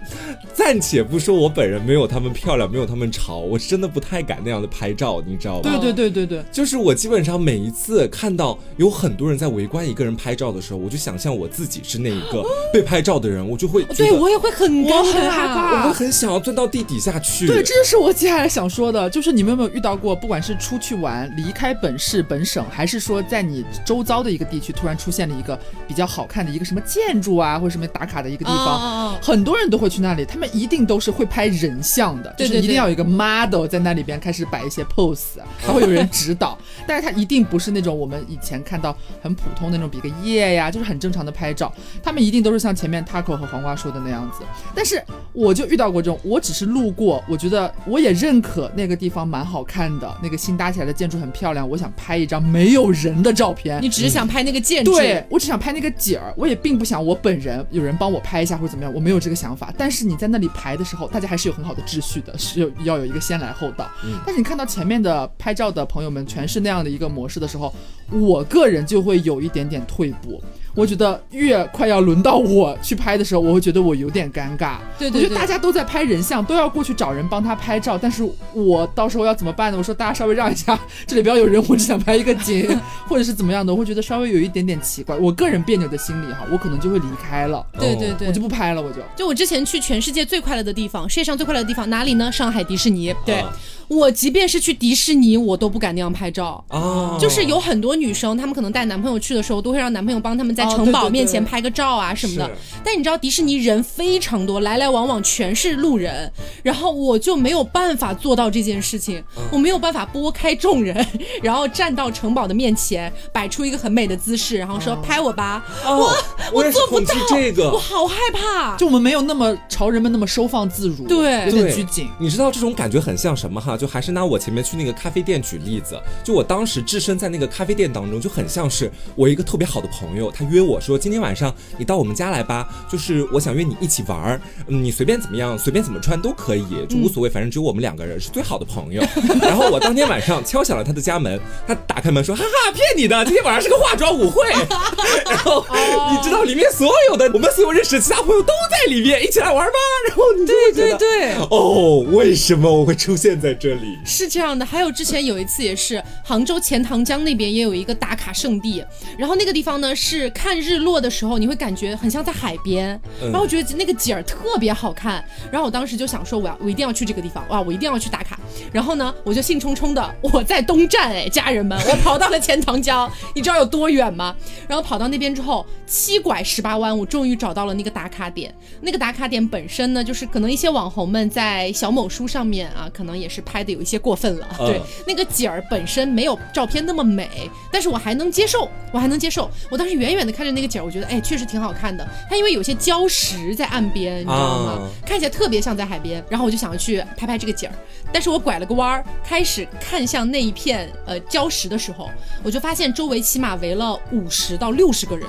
[SPEAKER 2] 暂且不说我本人没有他们漂亮，没有他们潮，我真的不太敢那样的拍照，你知道吧？
[SPEAKER 3] 对对对对对，
[SPEAKER 2] 就是我基本上每一次看到有很多人在围观一个人拍照的时候，我就想象我自己是那一个被拍照的人，我就会，
[SPEAKER 1] 对我也会很尴
[SPEAKER 3] 尬，
[SPEAKER 2] 我会很想要钻到地底下去。
[SPEAKER 3] 对，这就是我接下来想说的，就是你们有没有遇到过，不管是出去玩离开本市本省，还是说在你周遭的一个地区突然出现了一个比较好看的一个什么建筑啊，或者什么打卡的一个地方，很多人都会去那里，他们一定都是会拍人像的，就是一定要有一个 model 在那里边开始摆一些 pose，还会有人指导，但是他一定不是那种我们以前看到很普通那种比个耶呀，就是很正常的拍照，他们一定都是像前面 taco 和黄瓜说的那样子。但是我就遇到过这种，我只是路过，我觉得我也认可那个地方蛮好看的，那个新搭起来的建筑很漂亮，我想拍一张没有人的照片。
[SPEAKER 1] 你只是想拍那个建筑，
[SPEAKER 3] 对我只想拍那个景儿，我也并不想我本人有人帮我拍一下或者怎么样，我没有这个想法。但是你在那里排的时候，大家还是有很好的秩序的，是有要有一个先来后到。但是你看到前面的拍照的朋友们全是那样的一个模式的时候，我个人就会有一点点退步。我觉得越快要轮到我去拍的时候，我会觉得我有点尴尬。
[SPEAKER 1] 对，
[SPEAKER 3] 我觉得大家都在拍人像，都要过去找人帮他拍照，但是我到时候要怎么办呢？我说大家稍微让一下，这里不要有人，我只想拍一个景，或者是怎么样的，我会觉得稍微有一点点奇怪。我个人别扭的心理哈，我可能就会离开了。
[SPEAKER 1] 对对对，
[SPEAKER 3] 我就不拍了，我就。
[SPEAKER 1] 就我之前去全世界最快乐的地方，世界上最快乐的地方哪里呢？上海迪士尼。对。我即便是去迪士尼，我都不敢那样拍照啊。就是有很多女生，她们可能带男朋友去的时候，都会让男朋友帮他们在城堡面前拍个照啊什么的。但你知道迪士尼人非常多，来来往往全是路人，然后我就没有办法做到这件事情，我没有办法拨开众人，然后站到城堡的面前，摆出一个很美的姿势，然后说拍我吧。我我做不到
[SPEAKER 2] 这个，
[SPEAKER 1] 我好害怕。
[SPEAKER 3] 就我们没有那么朝人们那么收放自如，
[SPEAKER 1] 对，
[SPEAKER 3] 有点拘谨。
[SPEAKER 2] 你知道这种感觉很像什么哈？就还是拿我前面去那个咖啡店举例子，就我当时置身在那个咖啡店当中，就很像是我一个特别好的朋友，他约我说今天晚上你到我们家来吧，就是我想约你一起玩儿，嗯，你随便怎么样，随便怎么穿都可以，就无所谓，反正只有我们两个人是最好的朋友。然后我当天晚上敲响了他的家门，他打开门说哈哈，骗你的，今天晚上是个化妆舞会。然后你知道里面所有的我们所有认识的其他朋友都在里面，一起来玩吧。然后你
[SPEAKER 1] 对对对，
[SPEAKER 2] 哦，为什么我会出现在这里？
[SPEAKER 1] 是这样的，还有之前有一次也是杭州钱塘江那边也有一个打卡圣地，然后那个地方呢是看日落的时候，你会感觉很像在海边，然后觉得那个景儿特别好看，然后我当时就想说我要我一定要去这个地方，哇，我一定要去打卡，然后呢我就兴冲冲的我在东站哎，家人们，我跑到了钱塘江，你知道有多远吗？然后跑到那边之后七拐十八弯，我终于找到了那个打卡点，那个打卡点本身呢就是可能一些网红们在小某书上面啊，可能也是拍的有一些过分了，对，那个景儿本身没有照片那么美，但是我还能接受，我还能接受。我当时远远的看着那个景儿，我觉得哎，确实挺好看的。它因为有些礁石在岸边，你知道吗？看起来特别像在海边。然后我就想要去拍拍这个景儿，但是我拐了个弯儿，开始看向那一片呃礁石的时候，我就发现周围起码围了五十到六十个人，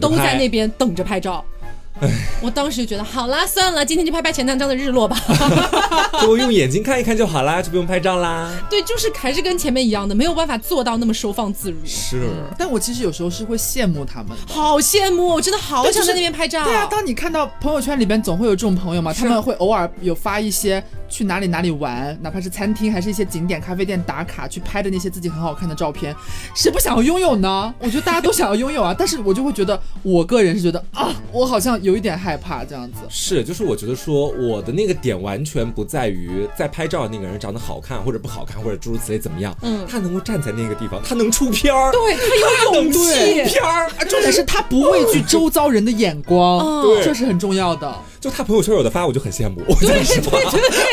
[SPEAKER 1] 都在那边等着拍照。我当时就觉得好啦，算了，今天就拍拍钱塘江的日落吧，
[SPEAKER 2] 就用眼睛看一看就好啦，就不用拍照啦。
[SPEAKER 1] 对，就是还是跟前面一样的，没有办法做到那么收放自如。
[SPEAKER 2] 是，
[SPEAKER 3] 但我其实有时候是会羡慕他们，
[SPEAKER 1] 好羡慕，我真的好想在那边拍照。
[SPEAKER 3] 对啊，当你看到朋友圈里边总会有这种朋友嘛，他们会偶尔有发一些去哪里哪里玩，哪怕是餐厅，还是一些景点、咖啡店打卡去拍的那些自己很好看的照片，谁不想要拥有呢？我觉得大家都想要拥有啊，但是我就会觉得，我个人是觉得啊，我好像有一点害怕这样子。
[SPEAKER 2] 是，就是我觉得说我的那个点完全不在于在拍照的那个人长得好看或者不好看或者诸如此类怎么样，嗯，他能够站在那个地方，他能出片儿，
[SPEAKER 1] 对他有勇气，
[SPEAKER 2] 片儿，
[SPEAKER 3] 重点是他不畏惧周遭人的眼光，
[SPEAKER 2] 对，
[SPEAKER 3] 这是很重要的。
[SPEAKER 2] 就他朋友圈有的发，我就很羡慕。对对对，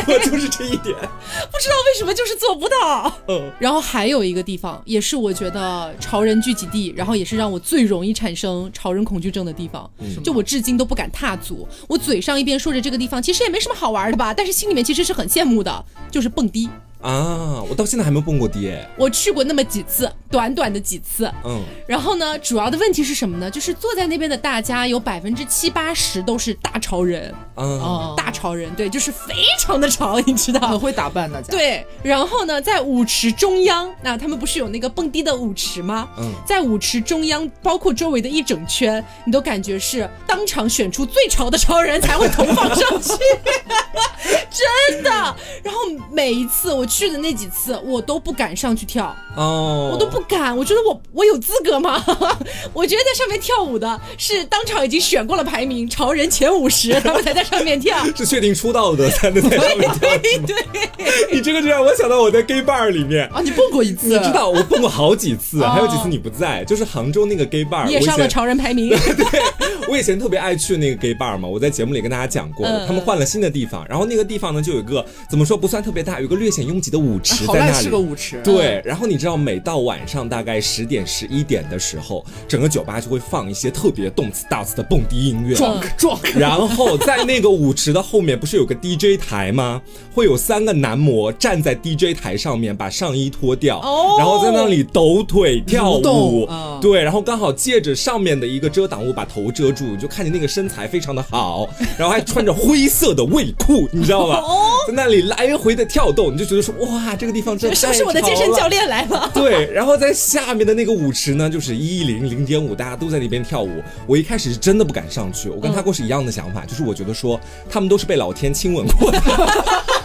[SPEAKER 2] 我就是这一点。
[SPEAKER 1] 不知道为什么就是做不到。嗯。然后还有一个地方，也是我觉得潮人聚集地，然后也是让我最容易产生潮人恐惧症的地方。就我至今都不敢踏足。我嘴上一边说着这个地方其实也没什么好玩的吧，但是心里面其实是很羡慕的，就是蹦迪。
[SPEAKER 2] 啊，我到现在还没有蹦过迪。
[SPEAKER 1] 我去过那么几次，短短的几次。嗯。然后呢，主要的问题是什么呢？就是坐在那边的大家有百分之七八十都是大潮人。嗯。大潮人，对，就是非常的潮，你知道。
[SPEAKER 3] 很会打扮，大家。
[SPEAKER 1] 对。然后呢，在舞池中央，那他们不是有那个蹦迪的舞池吗？嗯。在舞池中央，包括周围的一整圈，你都感觉是当场选出最潮的潮人才会投放上去。真的。然后每一次我。去的那几次，我都不敢上去跳哦，我都不敢。我觉得我我有资格吗？我觉得在上面跳舞的是当场已经选过了排名潮人前五十，他们才在上面跳，
[SPEAKER 2] 是确定出道的才能在上面跳。
[SPEAKER 1] 对对，
[SPEAKER 2] 你这个就让我想到我在 gay bar 里面
[SPEAKER 3] 啊，你蹦过一次，
[SPEAKER 2] 你知道我蹦过好几次，还有几次你不在，就是杭州那个 gay bar
[SPEAKER 1] 也上了潮人排名。
[SPEAKER 2] 对，我以前特别爱去那个 gay bar 嘛，我在节目里跟大家讲过，他们换了新的地方，然后那个地方呢就有一个怎么说不算特别大，有个略显拥挤的舞池在。
[SPEAKER 3] 是个舞池，
[SPEAKER 2] 对。然后你知道，每到晚上大概十点、十一点的时候，整个酒吧就会放一些特别动次打次的蹦迪音乐，
[SPEAKER 3] 撞撞。
[SPEAKER 2] 然后在那个舞池的后面，不是有个 DJ 台吗？会有三个男模站在 DJ 台上面，把上衣脱掉，然后在那里抖腿跳舞。对，然后刚好借着上面的一个遮挡物把头遮住，你就看见那个身材非常的好，然后还穿着灰色的卫裤，你知道吧？在那里来回的跳动，你就觉得说，哇，这个地方。
[SPEAKER 1] 是不是我的健身教练来了？
[SPEAKER 2] 对，然后在下面的那个舞池呢，就是一零零点五，大家都在那边跳舞。我一开始是真的不敢上去，我跟他过是一样的想法，就是我觉得说他们都是被老天亲吻过的。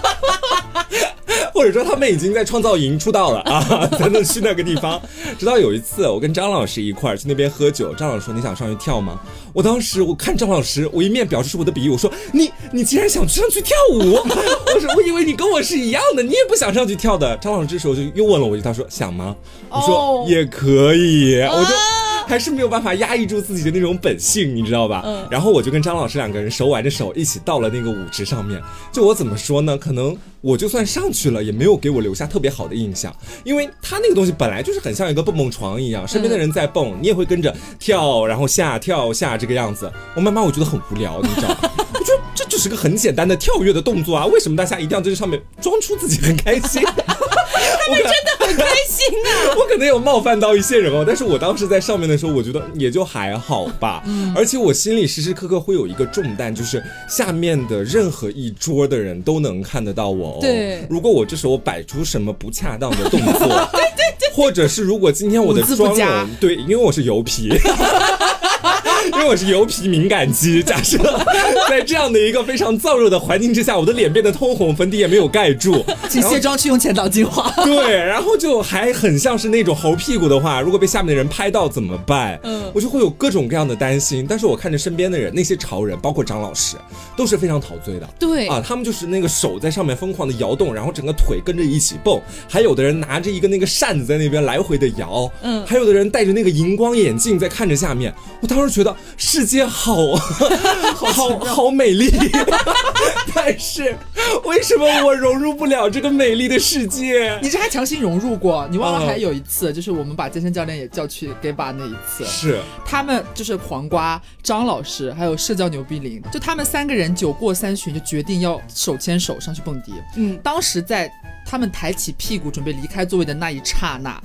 [SPEAKER 2] 或者说他们已经在创造营出道了啊，才能去那个地方。直到有一次，我跟张老师一块儿去那边喝酒，张老师说：“你想上去跳吗？”我当时我看张老师，我一面表示出我的鄙夷，我说：“你你竟然想上去跳舞？” 我说：“我以为你跟我是一样的，你也不想上去跳的。”张老师这时候就又问了我一句，他说：“想吗？”我说：“也可以。”我就。还是没有办法压抑住自己的那种本性，你知道吧？嗯。然后我就跟张老师两个人手挽着手一起到了那个舞池上面。就我怎么说呢？可能我就算上去了，也没有给我留下特别好的印象，因为他那个东西本来就是很像一个蹦蹦床一样，身边的人在蹦，你也会跟着跳，然后下跳下这个样子。我慢慢我觉得很无聊，你知道吗？我觉得这就是个很简单的跳跃的动作啊，为什么大家一定要在这上面装出自己很开心？
[SPEAKER 1] 他们真的很开心啊！
[SPEAKER 2] 我可能有冒犯到一些人哦，但是我当时在上面的时候，我觉得也就还好吧。嗯，而且我心里时时刻刻会有一个重担，就是下面的任何一桌的人都能看得到我哦。
[SPEAKER 1] 对，
[SPEAKER 2] 如果我这时候摆出什么不恰当的动作，对对对，或者是如果今天我的妆容，对，因为我是油皮。因为我是油皮敏感肌，假设在这样的一个非常燥热的环境之下，我的脸变得通红，粉底也没有盖住，
[SPEAKER 3] 请卸妆去用前导精华。
[SPEAKER 2] 对，然后就还很像是那种猴屁股的话，如果被下面的人拍到怎么办？嗯，我就会有各种各样的担心。但是我看着身边的人，那些潮人，包括张老师，都是非常陶醉的。
[SPEAKER 1] 对
[SPEAKER 2] 啊，他们就是那个手在上面疯狂的摇动，然后整个腿跟着一起蹦，还有的人拿着一个那个扇子在那边来回的摇，嗯，还有的人戴着那个荧光眼镜在看着下面。我当时觉得。世界好 好好美丽，但是为什么我融入不了这个美丽的世界？
[SPEAKER 3] 你这还强行融入过？你忘了还有一次，就是我们把健身教练也叫去 gay bar 那一次，
[SPEAKER 2] 是
[SPEAKER 3] 他们就是黄瓜、张老师还有社交牛逼林，就他们三个人酒过三巡，就决定要手牵手上去蹦迪。嗯，当时在他们抬起屁股准备离开座位的那一刹那。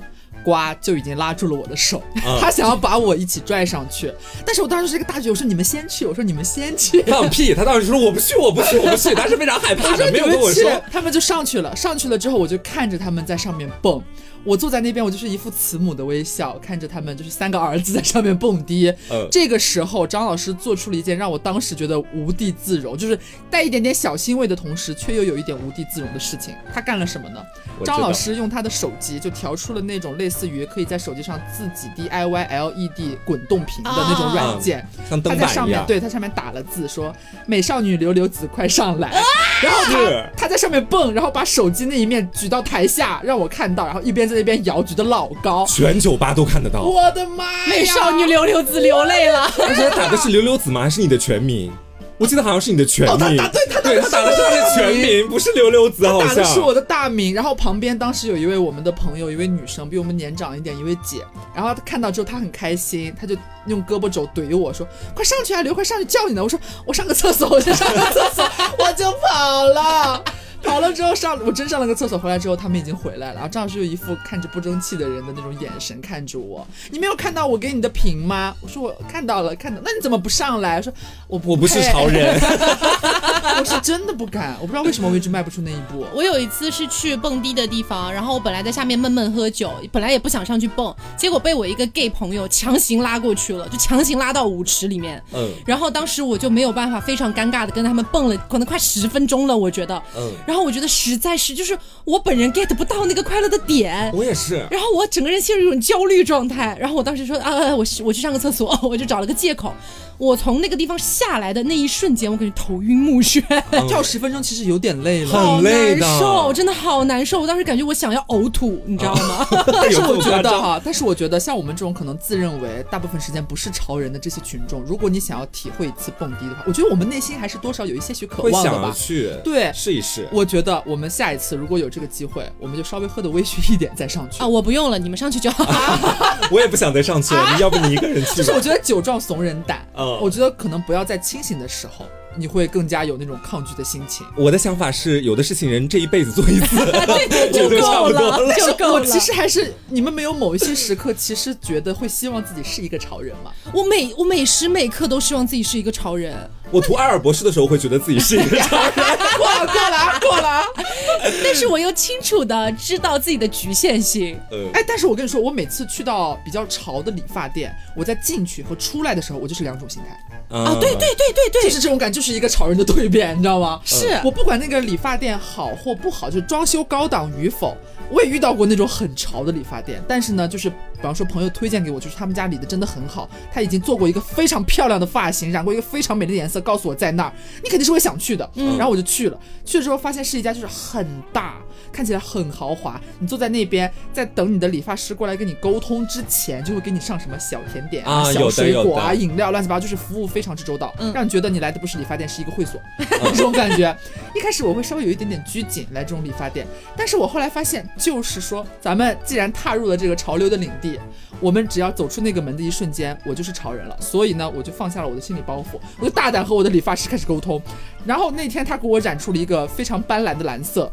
[SPEAKER 3] 瓜就已经拉住了我的手，他想要把我一起拽上去，但是我当时是一个大局，我说你们先去，我说你们先去，
[SPEAKER 2] 放屁，他当时说我不去，我不去，我不去，他是非常害怕的，没有跟我说，
[SPEAKER 3] 他们就上去了，上去了之后我就看着他们在上面蹦。我坐在那边，我就是一副慈母的微笑，看着他们就是三个儿子在上面蹦迪。这个时候，张老师做出了一件让我当时觉得无地自容，就是带一点点小欣慰的同时，却又有一点无地自容的事情。他干了什么呢？张老师用他的手机就调出了那种类似于可以在手机上自己 DIY LED 滚动屏的那种软件，他在上面对他上面打了字说：“美少女柳柳子快上来。”然后他他在上面蹦，然后把手机那一面举到台下让我看到，然后一边在那边摇，举得老高，
[SPEAKER 2] 全酒吧都看得到。
[SPEAKER 3] 我的妈呀！
[SPEAKER 1] 美少女溜溜子流泪了。
[SPEAKER 2] 而且他打的是溜溜子吗？还是你的全名？我记得好像是你的全名。
[SPEAKER 3] 对，他对
[SPEAKER 2] 他打的是他的全名，不是刘刘子，好
[SPEAKER 3] 像。打的是我的大名。然后旁边当时有一位我们的朋友，一位女生，比我们年长一点，一位姐。然后看到之后，她很开心，她就用胳膊肘怼我说：“快上去啊，刘，快上去叫你呢。”我说：“我上个厕所，我先上个厕所，我就跑了。” 跑了之后上，我真上了个厕所，回来之后他们已经回来了。然后张老师就一副看着不争气的人的那种眼神看着我。你没有看到我给你的屏吗？我说我看到了，看到。那你怎么不上来？说我
[SPEAKER 2] 我不是潮人
[SPEAKER 3] 我是真的不敢。我不知道为什么我一直迈不出那一步。
[SPEAKER 1] 我有一次是去蹦迪的地方，然后我本来在下面闷闷喝酒，本来也不想上去蹦，结果被我一个 gay 朋友强行拉过去了，就强行拉到舞池里面。嗯。然后当时我就没有办法，非常尴尬的跟他们蹦了，可能快十分钟了，我觉得。嗯。然后我觉得实在是，就是我本人 get 不到那个快乐的点。
[SPEAKER 2] 我也是。
[SPEAKER 1] 然后我整个人陷入一种焦虑状态。然后我当时说啊，我我去上个厕所，我就找了个借口。我从那个地方下来的那一瞬间，我感觉头晕目眩。
[SPEAKER 3] 跳十分钟其实有点累了，
[SPEAKER 2] 好累
[SPEAKER 1] 的，真的好难受。我当时感觉我想要呕吐，你知道吗？
[SPEAKER 3] 但是我觉得哈，但是我觉得像我们这种可能自认为大部分时间不是潮人的这些群众，如果你想要体会一次蹦迪的话，我觉得我们内心还是多少有一些许渴望的吧。
[SPEAKER 2] 去
[SPEAKER 3] 对
[SPEAKER 2] 试一试。
[SPEAKER 3] 我觉得我们下一次如果有这个机会，我们就稍微喝的微醺一点再上去
[SPEAKER 1] 啊。我不用了，你们上去就好。
[SPEAKER 2] 我也不想再上去了，你要不你一个人去？
[SPEAKER 3] 就是我觉得酒壮怂人胆。嗯，我觉得可能。不要在清醒的时候，你会更加有那种抗拒的心情。
[SPEAKER 2] 我的想法是，有的事情人这一辈子做一次
[SPEAKER 1] 就够了，就够了。
[SPEAKER 3] 其实还是你们没有某一些时刻，其实觉得会希望自己是一个潮人吗？
[SPEAKER 1] 我每我每时每刻都希望自己是一个潮人。
[SPEAKER 2] 我读艾尔博士的时候，会觉得自己是一个潮人。
[SPEAKER 3] 过了，过了，过了。
[SPEAKER 1] 但是我又清楚的知道自己的局限性。
[SPEAKER 3] 哎，但是我跟你说，我每次去到比较潮的理发店，我在进去和出来的时候，我就是两种心态。
[SPEAKER 1] 啊，对对对对对，
[SPEAKER 3] 就是这种感，就是一个潮人的蜕变，你知道吗？
[SPEAKER 1] 是
[SPEAKER 3] 我不管那个理发店好或不好，就是装修高档与否。我也遇到过那种很潮的理发店，但是呢，就是比方说朋友推荐给我，就是他们家理的真的很好，他已经做过一个非常漂亮的发型，染过一个非常美丽的颜色，告诉我在那儿，你肯定是会想去的。嗯，然后我就去了，去了之后发现是一家就是很大，看起来很豪华。你坐在那边，在等你的理发师过来跟你沟通之前，就会给你上什么小甜点啊、小水果啊、饮料，乱七八糟，就是服务非常之周到，让你觉得你来的不是理发店，是一个会所，这种感觉。一开始我会稍微有一点点拘谨来这种理发店，但是我后来发现。就是说，咱们既然踏入了这个潮流的领地，我们只要走出那个门的一瞬间，我就是潮人了。所以呢，我就放下了我的心理包袱，我就大胆和我的理发师开始沟通。然后那天他给我染出了一个非常斑斓的蓝色，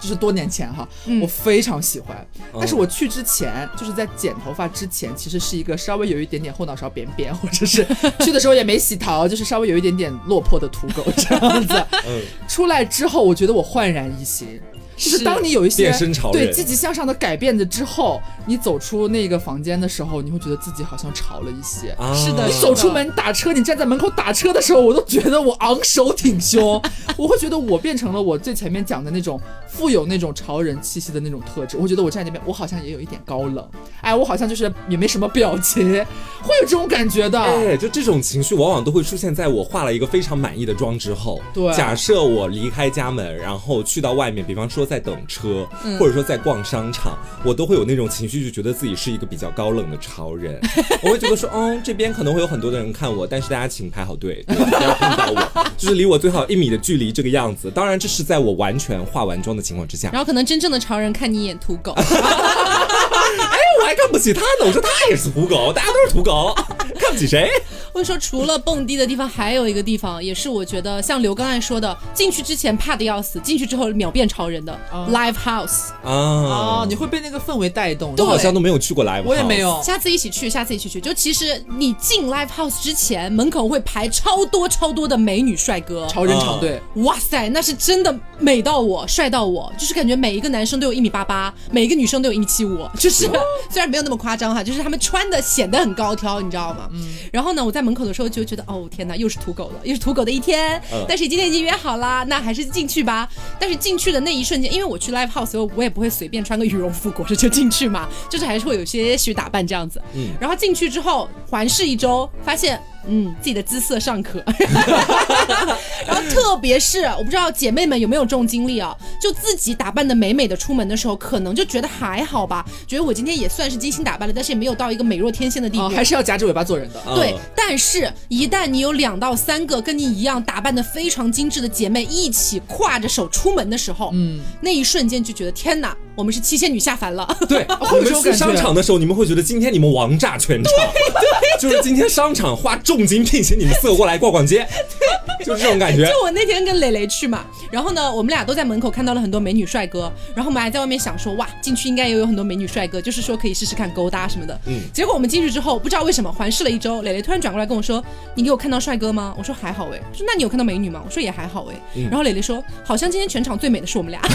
[SPEAKER 3] 就是多年前哈，我非常喜欢。但是我去之前，就是在剪头发之前，其实是一个稍微有一点点后脑勺扁扁，或者是去的时候也没洗头，就是稍微有一点点落魄的土狗这样子。出来之后，我觉得我焕然一新。就是当你有一些对积极向上的改变的之后，你走出那个房间的时候，你会觉得自己好像潮了一些。
[SPEAKER 1] 是的，
[SPEAKER 3] 你走出门打车，你站在门口打车的时候，我都觉得我昂首挺胸，我会觉得我变成了我最前面讲的那种富有那种潮人气息的那种特质。我觉得我站在那边，我好像也有一点高冷，哎，我好像就是也没什么表情，会有这种感觉的。
[SPEAKER 2] 哎，就这种情绪往往都会出现在我化了一个非常满意的妆之后。
[SPEAKER 3] 对，
[SPEAKER 2] 假设我离开家门，然后去到外面，比方说。在等车，或者说在逛商场，我都会有那种情绪，就觉得自己是一个比较高冷的潮人。我会觉得说，嗯，这边可能会有很多的人看我，但是大家请排好队，不要碰到我，就是离我最好一米的距离这个样子。当然，这是在我完全化完妆的情况之下。
[SPEAKER 1] 然后，可能真正的潮人看你一眼土狗。
[SPEAKER 2] 还看不起他呢，我说他也是土狗，大家都是土狗，看不起谁？
[SPEAKER 1] 我跟你说除了蹦迪的地方，还有一个地方也是我觉得像刘刚才说的，进去之前怕的要死，进去之后秒变超人的 live house
[SPEAKER 2] 啊
[SPEAKER 3] 哦，你会被那个氛围带动。
[SPEAKER 2] 我好像都没有去过 live，
[SPEAKER 3] 我也没有。
[SPEAKER 1] 下次一起去，下次一起去。就其实你进 live house 之前，门口会排超多超多的美女帅哥，
[SPEAKER 3] 超人长队。
[SPEAKER 1] 哇塞，那是真的美到我，帅到我，就是感觉每一个男生都有一米八八，每一个女生都有一米七五，就是 虽然没有那么夸张哈，就是他们穿的显得很高挑，你知道吗？嗯。然后呢，我在门口的时候就觉得，哦天哪，又是土狗了，又是土狗的一天。嗯。但是今天已经约好了，那还是进去吧。但是进去的那一瞬间，因为我去 live house，所以我也不会随便穿个羽绒服裹着就进去嘛，就是还是会有些许打扮这样子。嗯。然后进去之后环视一周，发现。嗯，自己的姿色尚可，然后特别是我不知道姐妹们有没有这种经历啊，就自己打扮的美美的出门的时候，可能就觉得还好吧，觉得我今天也算是精心打扮了，但是也没有到一个美若天仙的地步，
[SPEAKER 3] 还是要夹着尾巴做人的。
[SPEAKER 1] 对，但是一旦你有两到三个跟你一样打扮的非常精致的姐妹一起挎着手出门的时候，嗯，那一瞬间就觉得天哪，我们是七仙女下凡了。
[SPEAKER 2] 对，你们去商场的时候，你们会觉得今天你们王炸全场，
[SPEAKER 1] 对，
[SPEAKER 2] 就是今天商场花重。重金聘请你们四个过来逛逛街，就是这种感觉。
[SPEAKER 1] 就我那天跟磊磊去嘛，然后呢，我们俩都在门口看到了很多美女帅哥，然后我们还在外面想说，哇，进去应该也有很多美女帅哥，就是说可以试试看勾搭什么的。嗯。结果我们进去之后，不知道为什么环视了一周，磊磊突然转过来跟我说：“你给我看到帅哥吗？”我说：“还好哎。”说：“那你有看到美女吗？”我说：“也还好哎。”然后磊磊说：“好像今天全场最美的是我们俩。”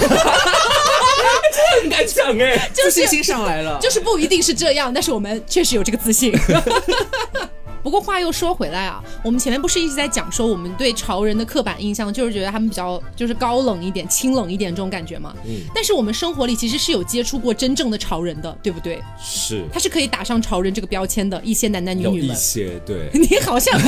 [SPEAKER 2] 很敢讲哎，
[SPEAKER 3] 自信心上来了。
[SPEAKER 1] 就是不一定是这样，但是我们确实有这个自信。不过话又说回来啊，我们前面不是一直在讲说我们对潮人的刻板印象，就是觉得他们比较就是高冷一点、清冷一点这种感觉吗？嗯。但是我们生活里其实是有接触过真正的潮人的，对不对？
[SPEAKER 2] 是。
[SPEAKER 1] 他是可以打上潮人这个标签的一些男男女女们。
[SPEAKER 2] 一些对。
[SPEAKER 1] 你好像。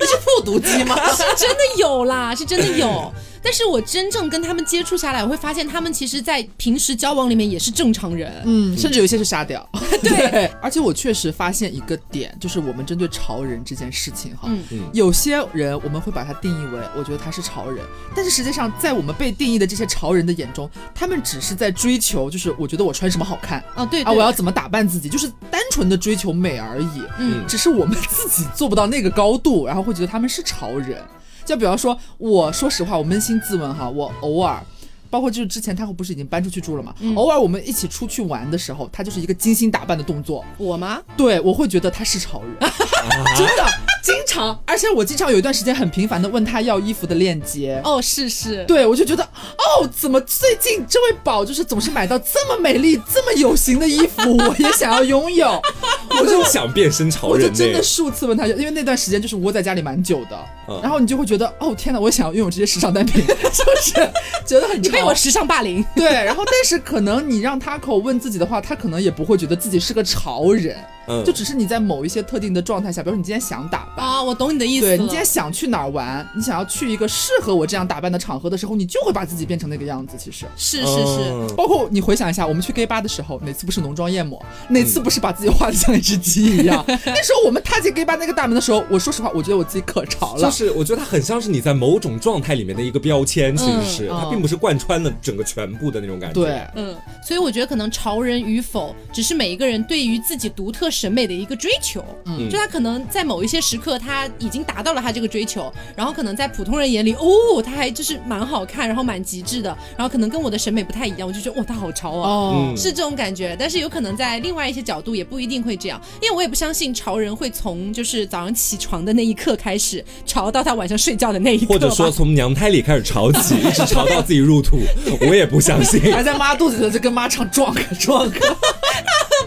[SPEAKER 3] 你是复读机吗？
[SPEAKER 1] 是真的有啦，是真的有。但是我真正跟他们接触下来，我会发现他们其实，在平时交往里面也是正常人，
[SPEAKER 3] 嗯，甚至有一些是沙雕。
[SPEAKER 1] 对，
[SPEAKER 3] 而且我确实发现一个点，就是我们针对潮人这件事情，哈，嗯。嗯，有些人我们会把他定义为，我觉得他是潮人，但是实际上在我们被定义的这些潮人的眼中，他们只是在追求，就是我觉得我穿什么好看，
[SPEAKER 1] 啊对
[SPEAKER 3] 啊，我要怎么打扮自己，就是单纯的追求美而已，嗯，只是我们自己做不到那个高度，然后会觉得他们是潮人。就比方说，我说实话，我扪心自问哈，我偶尔，包括就是之前他不是已经搬出去住了嘛，偶尔我们一起出去玩的时候，他就是一个精心打扮的动作。
[SPEAKER 1] 我吗？
[SPEAKER 3] 对，我会觉得他是潮人，真的。经常，而且我经常有一段时间很频繁的问他要衣服的链接。
[SPEAKER 1] 哦，是是，
[SPEAKER 3] 对我就觉得，哦，怎么最近这位宝就是总是买到这么美丽、这么有型的衣服，我也想要拥有，
[SPEAKER 2] 我就想变身潮
[SPEAKER 3] 人。我就真的数次问他，因为那段时间就是窝在家里蛮久的，然后你就会觉得，哦天哪，我想要拥有这些时尚单品，是不是觉得很
[SPEAKER 1] 被我时尚霸凌。
[SPEAKER 3] 对，然后但是可能你让他口问自己的话，他可能也不会觉得自己是个潮人。就只是你在某一些特定的状态下，比如说你今天想打扮
[SPEAKER 1] 啊，我懂你的意思。
[SPEAKER 3] 对你今天想去哪儿玩，你想要去一个适合我这样打扮的场合的时候，你就会把自己变成那个样子。其实
[SPEAKER 1] 是是是，
[SPEAKER 3] 包括你回想一下，我们去 gay 吧的时候，哪次不是浓妆艳抹？哪次不是把自己画的像一只鸡一样？那时候我们踏进 gay 吧那个大门的时候，我说实话，我觉得我自己可潮了。
[SPEAKER 2] 就是我觉得它很像是你在某种状态里面的一个标签，其实是它并不是贯穿了整个全部的那种感觉。
[SPEAKER 3] 对，
[SPEAKER 1] 嗯，所以我觉得可能潮人与否，只是每一个人对于自己独特审美的一个追。求，嗯，就他可能在某一些时刻他已经达到了他这个追求，然后可能在普通人眼里，哦，他还就是蛮好看，然后蛮极致的，然后可能跟我的审美不太一样，我就觉得哇，他好潮啊，是这种感觉。但是有可能在另外一些角度也不一定会这样，因为我也不相信潮人会从就是早上起床的那一刻开始潮到他晚上睡觉的那一刻，
[SPEAKER 2] 或者说从娘胎里开始潮起，一直潮到自己入土，我也不相信。
[SPEAKER 3] 还在妈肚子里就跟妈唱壮哥壮哥。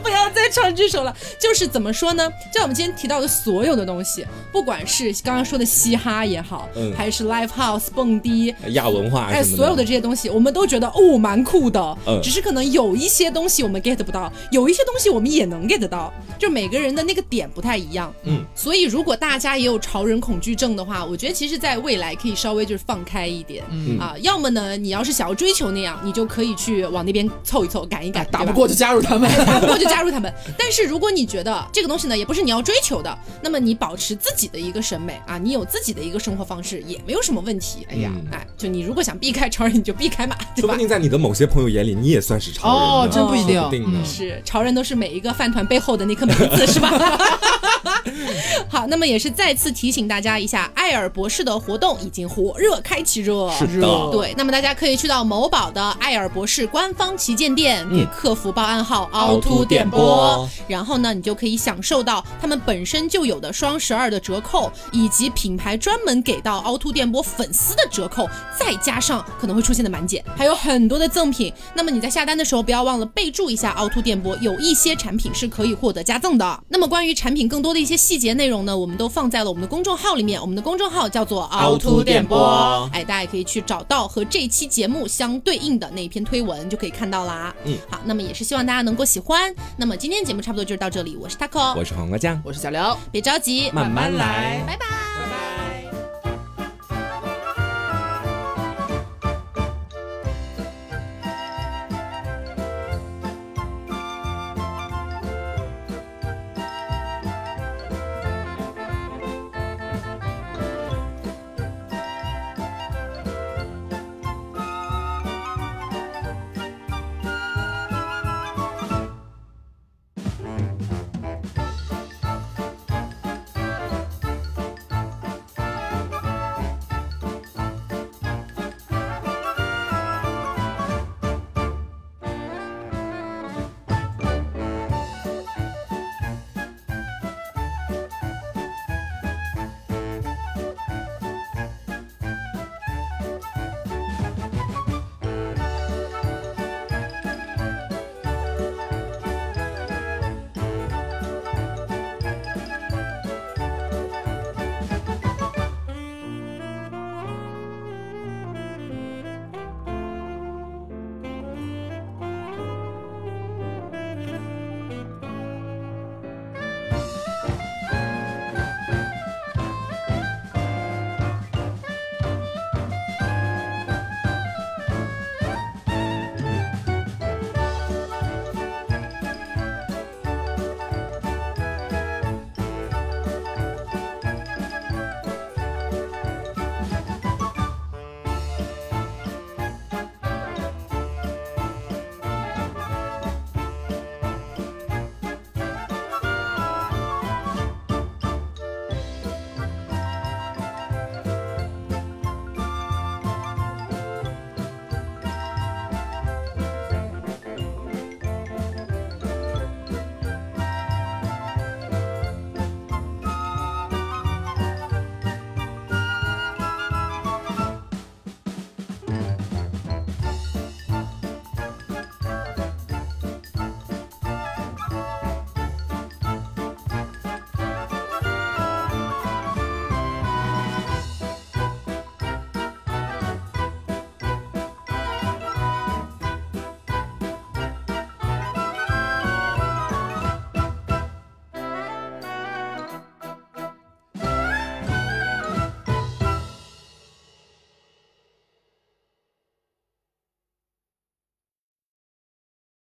[SPEAKER 1] 不要再唱这首了。就是怎么说呢？就我们今天提到的所有的东西，不管是刚刚说的嘻哈也好，嗯，还是 live house 蹦迪、
[SPEAKER 2] 亚文化，
[SPEAKER 1] 哎，所有的这些东西，我们都觉得哦蛮酷的。嗯，只是可能有一些东西我们 get 不到，有一些东西我们也能 get 到，就每个人的那个点不太一样。嗯，所以如果大家也有潮人恐惧症的话，我觉得其实在未来可以稍微就是放开一点。嗯啊，要么呢，你要是想要追求那样，你就可以去往那边凑一凑，赶一赶，
[SPEAKER 3] 打不过就加入他们，
[SPEAKER 1] 打不过就。加入他们，但是如果你觉得这个东西呢，也不是你要追求的，那么你保持自己的一个审美啊，你有自己的一个生活方式，也没有什么问题。哎呀，哎，就你如果想避开潮人，你就避开嘛，
[SPEAKER 2] 说不定在你的某些朋友眼里，你也算是潮人哦，
[SPEAKER 3] 真不一定，
[SPEAKER 2] 定
[SPEAKER 1] 是潮人都是每一个饭团背后的那颗梅子，是吧？好，那么也是再次提醒大家一下，爱尔博士的活动已经火热开启热，
[SPEAKER 2] 是的，
[SPEAKER 1] 对。那么大家可以去到某宝的爱尔博士官方旗舰店，给客服报暗号凹凸电波，然后呢，你就可以享受到他们本身就有的双十二的折扣，以及品牌专门给到凹凸电波粉丝的折扣，再加上可能会出现的满减，还有很多的赠品。那么你在下单的时候，不要忘了备注一下凹凸电波，有一些产品是可以获得加赠的。那么关于产品更多的一些细节内容呢，我们都放在了我们的公众号里面。我们的公众号叫做
[SPEAKER 2] 凹凸电波，
[SPEAKER 1] 哎，大家也可以去找到和这期节目相对应的那一篇推文，就可以看到啦。嗯，好，那么也是希望大家能够喜欢。那么今天节目差不多就是到这里，我是 taco，
[SPEAKER 2] 我是黄瓜酱，
[SPEAKER 3] 我是小刘，
[SPEAKER 1] 别着急，
[SPEAKER 2] 慢慢来，
[SPEAKER 1] 拜拜。